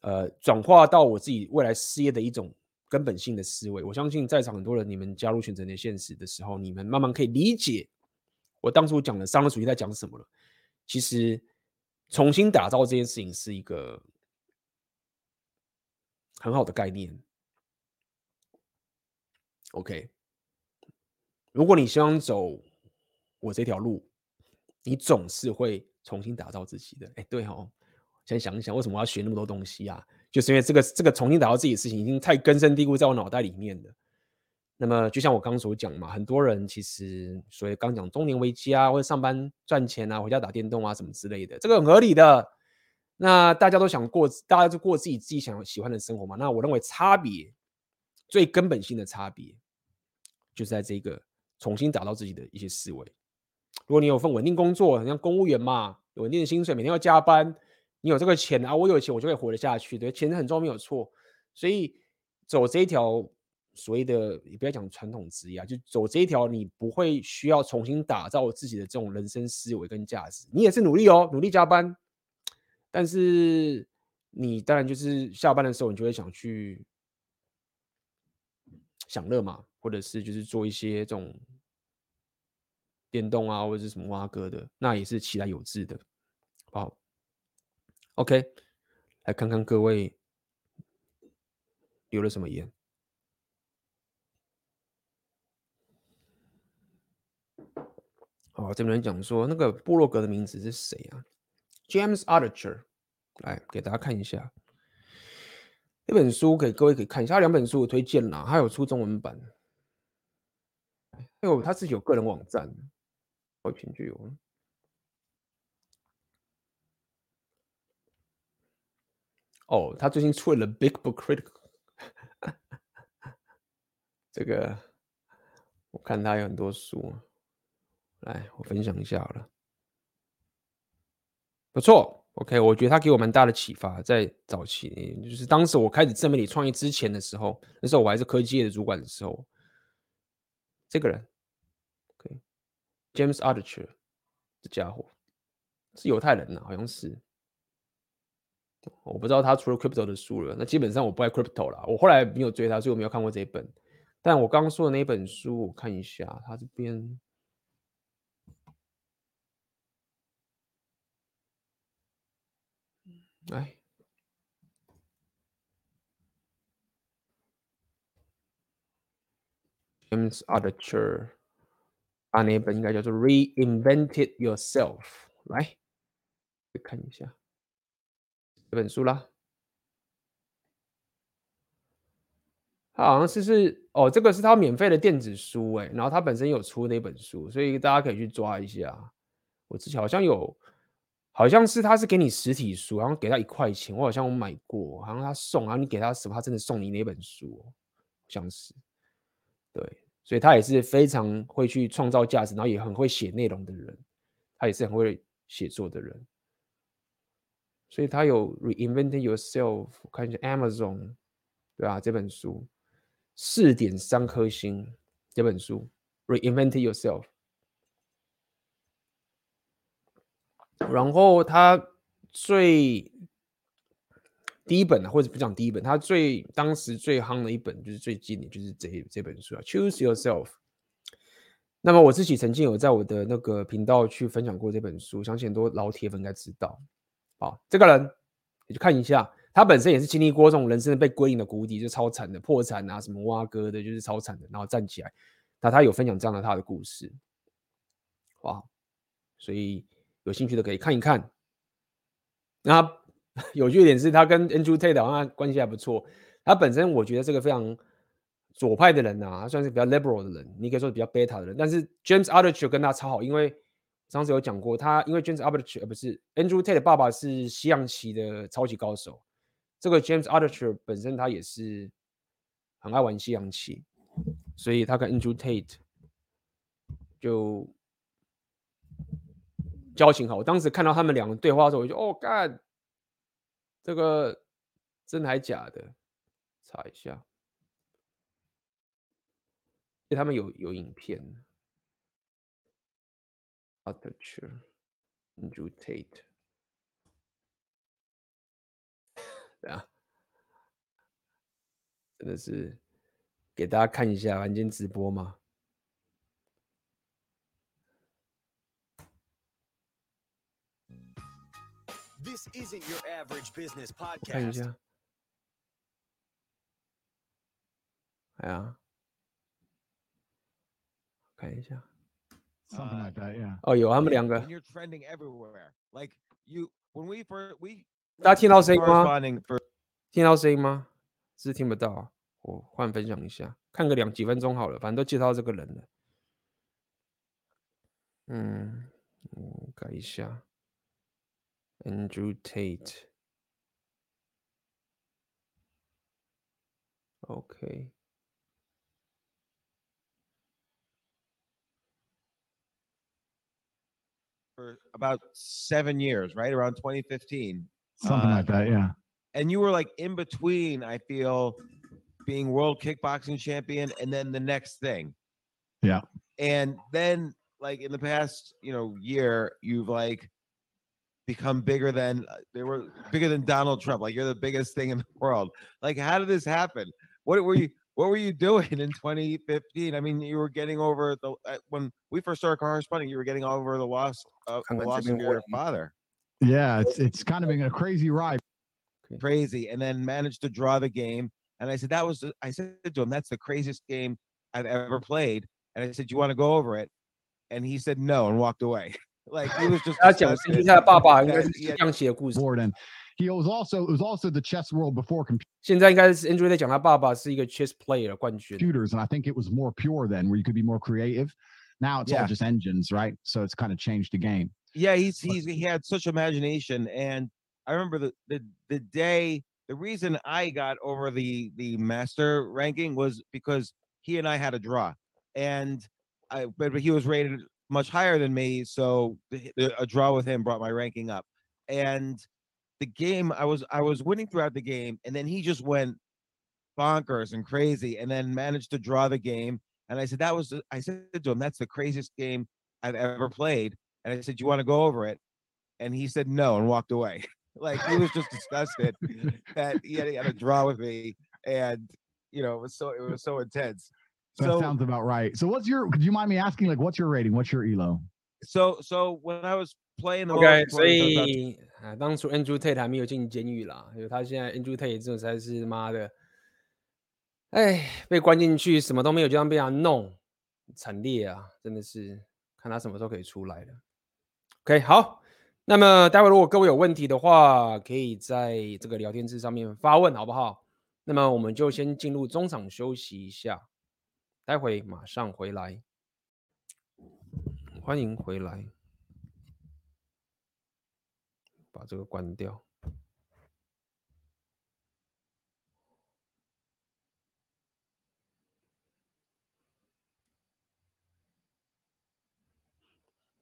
呃转化到我自己未来事业的一种根本性的思维。我相信在场很多人，你们加入选择的现实的时候，你们慢慢可以理解我当初讲的商业属性在讲什么了。其实重新打造这件事情是一个。很好的概念，OK。如果你希望走我这条路，你总是会重新打造自己的。哎，对哦，先想一想，为什么要学那么多东西啊？就是因为这个这个重新打造自己的事情已经太根深蒂固在我脑袋里面了。那么，就像我刚所讲嘛，很多人其实所以刚讲中年危机啊，或者上班赚钱啊，回家打电动啊，什么之类的，这个很合理的。那大家都想过，大家就过自己自己想喜欢的生活嘛。那我认为差别最根本性的差别，就是在这个重新打造自己的一些思维。如果你有份稳定工作，很像公务员嘛，稳定的薪水，每天要加班，你有这个钱啊，我有钱，我就可以活得下去。对，钱很重要，没有错。所以走这一条所谓的，你不要讲传统职业啊，就走这一条，你不会需要重新打造自己的这种人生思维跟价值。你也是努力哦，努力加班。但是你当然就是下班的时候，你就会想去享乐嘛，或者是就是做一些这种电动啊，或者是什么挖哥的，那也是其来有志的。好，OK，来看看各位留了什么言。哦，这边人讲说那个部落格的名字是谁啊？James Archer，来给大家看一下这本书，给各位可以看一下。两本书我推荐了，还有出中文版。哎呦，他自己有个人网站，我凭据有。哦，他最近出了《Big Book Critical [LAUGHS]》，这个我看他有很多书，来我分享一下好了。不错，OK，我觉得他给我蛮大的启发。在早期，就是当时我开始自媒体创业之前的时候，那时候我还是科技业的主管的时候，这个人 James Archer 这家伙是犹太人呐，好像是。我不知道他出了 Crypto 的书了。那基本上我不爱 Crypto 了。我后来没有追他，所以我没有看过这一本。但我刚刚说的那本书，我看一下，他这边。哎，James Archer，他那本应该叫做《Reinvented Yourself》，来，去看一下这本书啦。他好像是是哦，这个是他免费的电子书哎，然后他本身有出那本书，所以大家可以去抓一下。我之前好像有。好像是他是给你实体书，然后给他一块钱，我好像我买过，好像他送，然后你给他什么，他真的送你那本书，好像是，对，所以他也是非常会去创造价值，然后也很会写内容的人，他也是很会写作的人，所以他有 Reinventing Yourself，看一下 Amazon，对啊，这本书四点三颗星，这本书 Reinventing Yourself。然后他最第一本呢，或者不讲第一本，他最当时最夯的一本就是最近的，就是这这本书啊，Choose Yourself。那么我自己曾经有在我的那个频道去分享过这本书，相信很多老铁粉应该知道。好，这个人你去看一下，他本身也是经历过这种人生的被归零的谷底，就超惨的破产啊，什么挖哥的，就是超惨的，然后站起来。那他有分享这样的他的故事，哇！所以有兴趣的可以看一看。那 [LAUGHS] 有趣的点是他跟 Andrew Tate 好像关系还不错。他本身我觉得是个非常左派的人啊，他算是比较 liberal 的人，你可以说比较 beta 的人。但是 James Altucher 跟他超好，因为上次有讲过，他因为 James Altucher 呃不是 Andrew Tate 爸爸是西洋棋的超级高手。这个 James Altucher 本身他也是很爱玩西洋棋，所以他跟 Andrew Tate 就交情好。我当时看到他们两个对话的时候，我就哦干，这个真的还假的？查一下，因为他们有有影片。Altucher Andrew Tate。[LAUGHS] 对啊，真的是给大家看一下，今天直播吗？看一下，哎呀，看一下。，something like that, yeah。哦，有他们两个。大家听到声音吗？听到声音吗？是听不到啊。我换分享一下，看个两几分钟好了，反正都介绍这个人了。嗯，我改一下，Andrew Tate. Okay. For about seven years, right around 2015. Something uh, like that, yeah. And you were like in between, I feel, being world kickboxing champion and then the next thing. Yeah. And then like in the past, you know, year, you've like become bigger than uh, they were bigger than Donald Trump. Like you're the biggest thing in the [LAUGHS] world. Like, how did this happen? What were you what were you doing in 2015? I mean, you were getting over the uh, when we first started corresponding, you were getting over the loss of the loss of your father. Yeah, it's it's kind of been a crazy ride. Crazy, and then managed to draw the game. And I said that was I said to him, that's the craziest game I've ever played. And I said, you want to go over it? And he said no and walked away. [LAUGHS] like he was just. 他讲是他爸爸应该是象棋的故事。And he was also it was also the chess world before computers. 现在应该是 Andrew 在讲他爸爸是一个 chess player 冠军。Computers, and I think it was more pure then, where you could be more creative. Now it's yeah. all just engines, right? So it's kind of changed the game. Yeah, he's he's he had such imagination, and I remember the the the day. The reason I got over the the master ranking was because he and I had a draw, and I but, but he was rated much higher than me, so a draw with him brought my ranking up. And the game, I was I was winning throughout the game, and then he just went bonkers and crazy, and then managed to draw the game. And I said that was I said to him, that's the craziest game I've ever played. And I said, You want to go over it? And he said no and walked away. [LAUGHS] like he was just disgusted [LAUGHS] that he had, he had, a draw with me. And you know, it was so it was so intense. That so, sounds about right. So what's your could you mind me asking, like what's your rating? What's your elo? So so when I was playing the OK，所以啊，当初 Andrew Tate 还没有进监狱啦，因为他现在 Andrew Tate 这种才是妈的，哎，被关进去，什么都没有，就这样被他弄，惨烈啊，真的是看他什么时候可以出来了。OK，好，那么待会如果各位有问题的话，可以在这个聊天室上面发问，好不好？那么我们就先进入中场休息一下，待会马上回来，欢迎回来，把这个关掉。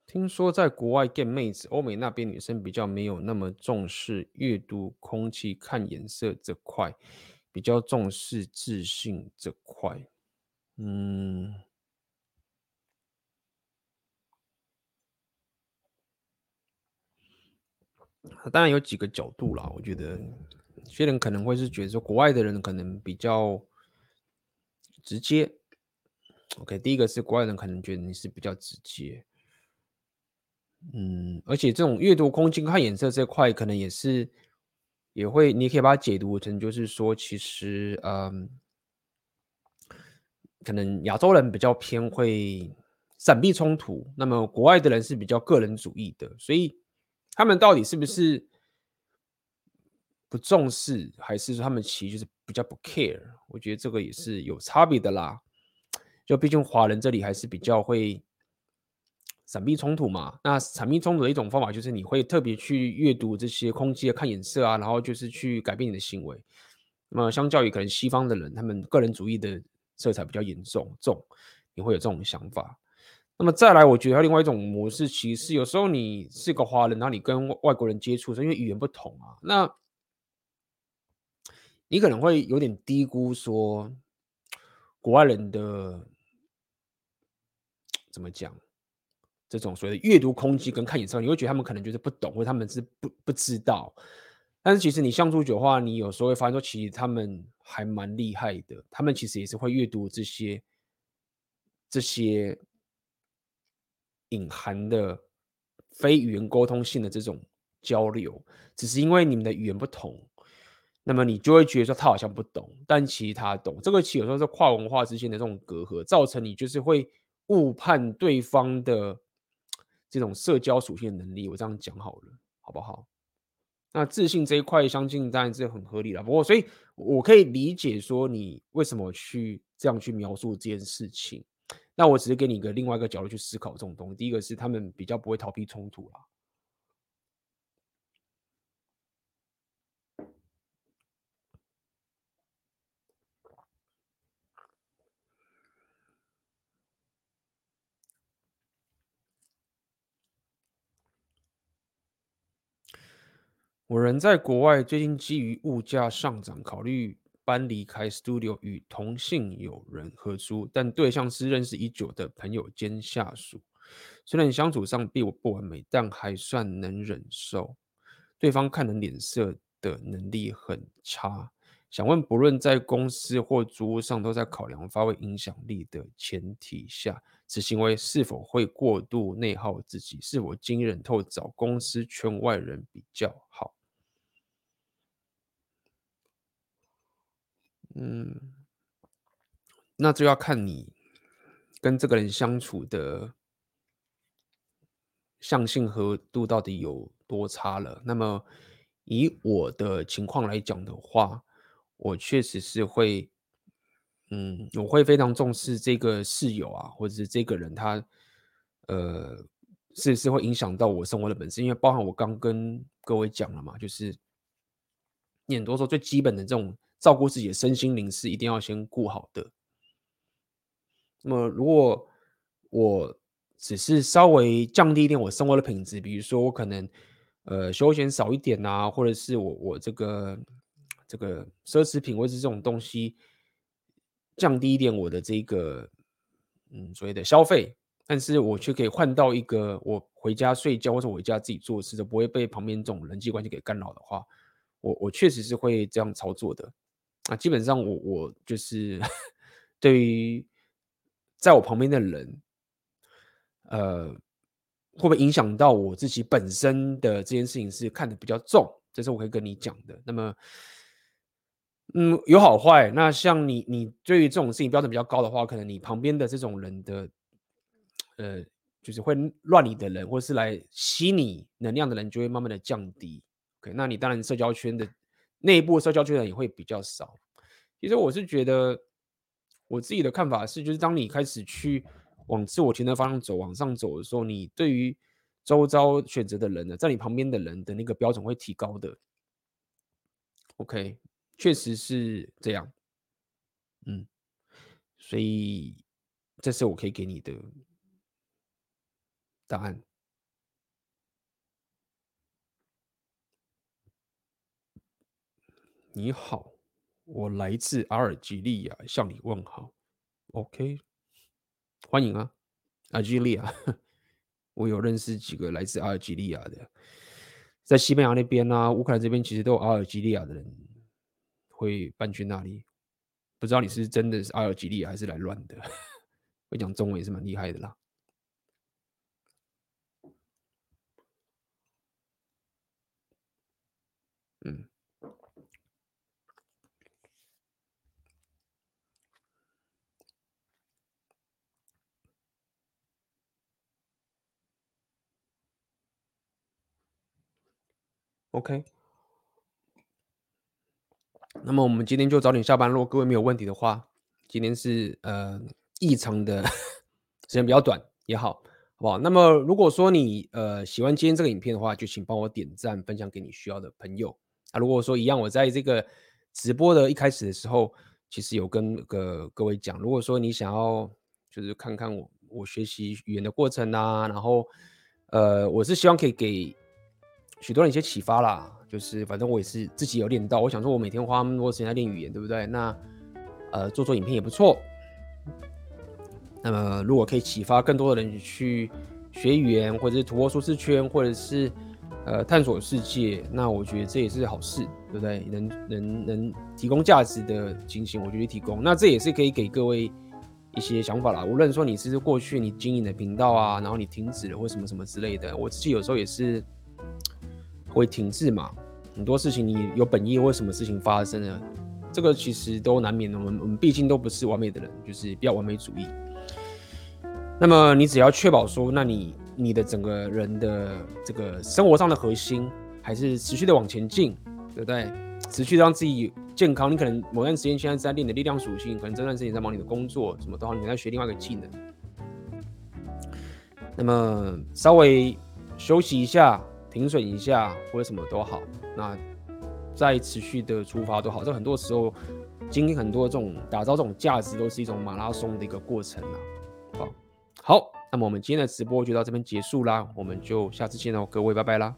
听说在国外见妹子，欧美那边女生比较没有那么重视阅读空气、看颜色这块，比较重视自信这块。嗯，当然有几个角度啦。我觉得有些人可能会是觉得说，国外的人可能比较直接。OK，第一个是国外人可能觉得你是比较直接。嗯，而且这种阅读空间、看颜色这块，可能也是也会，你可以把它解读成就是说，其实嗯，可能亚洲人比较偏会闪避冲突，那么国外的人是比较个人主义的，所以他们到底是不是不重视，还是说他们其实就是比较不 care？我觉得这个也是有差别的啦。就毕竟华人这里还是比较会闪避冲突嘛。那闪避冲突的一种方法就是你会特别去阅读这些空气的看颜色啊，然后就是去改变你的行为。那么相较于可能西方的人，他们个人主义的色彩比较严重重，你会有这种想法。那么再来，我觉得另外一种模式，其实有时候你是个华人，然后你跟外国人接触，因为语言不同啊，那你可能会有点低估说国外人的。怎么讲？这种所谓的阅读空间跟看眼色，你会觉得他们可能就是不懂，或者他们是不不知道。但是其实你相处久的话，你有时候会发现说，其实他们还蛮厉害的。他们其实也是会阅读这些这些隐含的非语言沟通性的这种交流，只是因为你们的语言不同，那么你就会觉得说他好像不懂，但其实他懂。这个其实有时候是跨文化之间的这种隔阂，造成你就是会。误判对方的这种社交属性的能力，我这样讲好了，好不好？那自信这一块，相信当然是很合理的。不过，所以我可以理解说你为什么去这样去描述这件事情。那我只是给你一个另外一个角度去思考这种东西。第一个是他们比较不会逃避冲突啦。我人在国外，最近基于物价上涨，考虑搬离开 Studio 与同性友人合租，但对象是认识已久的朋友兼下属。虽然相处上比我不完美，但还算能忍受。对方看人脸色的能力很差。想问，不论在公司或租屋上，都在考量发挥影响力的前提下，此行为是否会过度内耗自己？是否经忍透找公司圈外人比较好？嗯，那就要看你跟这个人相处的相性和度到底有多差了。那么以我的情况来讲的话，我确实是会，嗯，我会非常重视这个室友啊，或者是这个人他，呃，是是会影响到我生活的本质，因为包含我刚跟各位讲了嘛，就是你很多时候最基本的这种。照顾自己的身心灵是一定要先顾好的。那么，如果我只是稍微降低一点我生活的品质，比如说我可能呃休闲少一点啊，或者是我我这个这个奢侈品或者是这种东西降低一点我的这个嗯所谓的消费，但是我却可以换到一个我回家睡觉或者我回家自己做事，都不会被旁边这种人际关系给干扰的话，我我确实是会这样操作的。啊，基本上我我就是 [LAUGHS] 对于在我旁边的人，呃，会不会影响到我自己本身的这件事情是看得比较重，这是我可以跟你讲的。那么，嗯，有好坏。那像你，你对于这种事情标准比较高的话，可能你旁边的这种人的，呃，就是会乱你的人，或是来吸你能量的人，就会慢慢的降低。OK，那你当然社交圈的。内部社交圈也会比较少。其实我是觉得，我自己的看法是，就是当你开始去往自我前的方向走，往上走的时候，你对于周遭选择的人呢，在你旁边的人的那个标准会提高的。OK，确实是这样。嗯，所以这是我可以给你的答案。你好，我来自阿尔及利亚，向你问好。OK，欢迎啊，阿尔及利亚。[LAUGHS] 我有认识几个来自阿尔及利亚的，在西班牙那边啊，乌克兰这边其实都有阿尔及利亚的人会搬去那里。不知道你是真的是阿尔及利亚还是来乱的？会讲中文也是蛮厉害的啦。嗯。OK。那么我们今天就早点下班。如果各位没有问题的话，今天是呃异常的时间比较短也好，好不好？那么如果说你呃喜欢今天这个影片的话，就请帮我点赞，分享给你需要的朋友啊。如果说一样，我在这个直播的一开始的时候，其实有跟个各位讲，如果说你想要就是看看我我学习语言的过程啊，然后呃我是希望可以给许多人一些启发啦。就是反正我也是自己有练到，我想说我每天花那么多时间在练语言，对不对？那呃做做影片也不错。那么如果可以启发更多的人去学语言，或者是突破舒适圈，或者是呃探索世界，那我觉得这也是好事，对不对？能能能提供价值的情形，我觉得提供。那这也是可以给各位一些想法啦。无论说你是过去你经营的频道啊，然后你停止了或什么什么之类的，我自己有时候也是。会停滞嘛？很多事情你有本意，为什么事情发生了？这个其实都难免的。我们我们毕竟都不是完美的人，就是比较完美主义。那么你只要确保说，那你你的整个人的这个生活上的核心还是持续的往前进，对不对？持续让自己健康。你可能某段时间现在在练你的力量属性，可能这段时间在忙你的工作，什么都好，你在学另外一个技能。那么稍微休息一下。停损一下或者什么都好，那再持续的出发都好。这很多时候经历很多这种打造这种价值，都是一种马拉松的一个过程啊。好，好，那么我们今天的直播就到这边结束啦，我们就下次见喽，各位拜拜啦。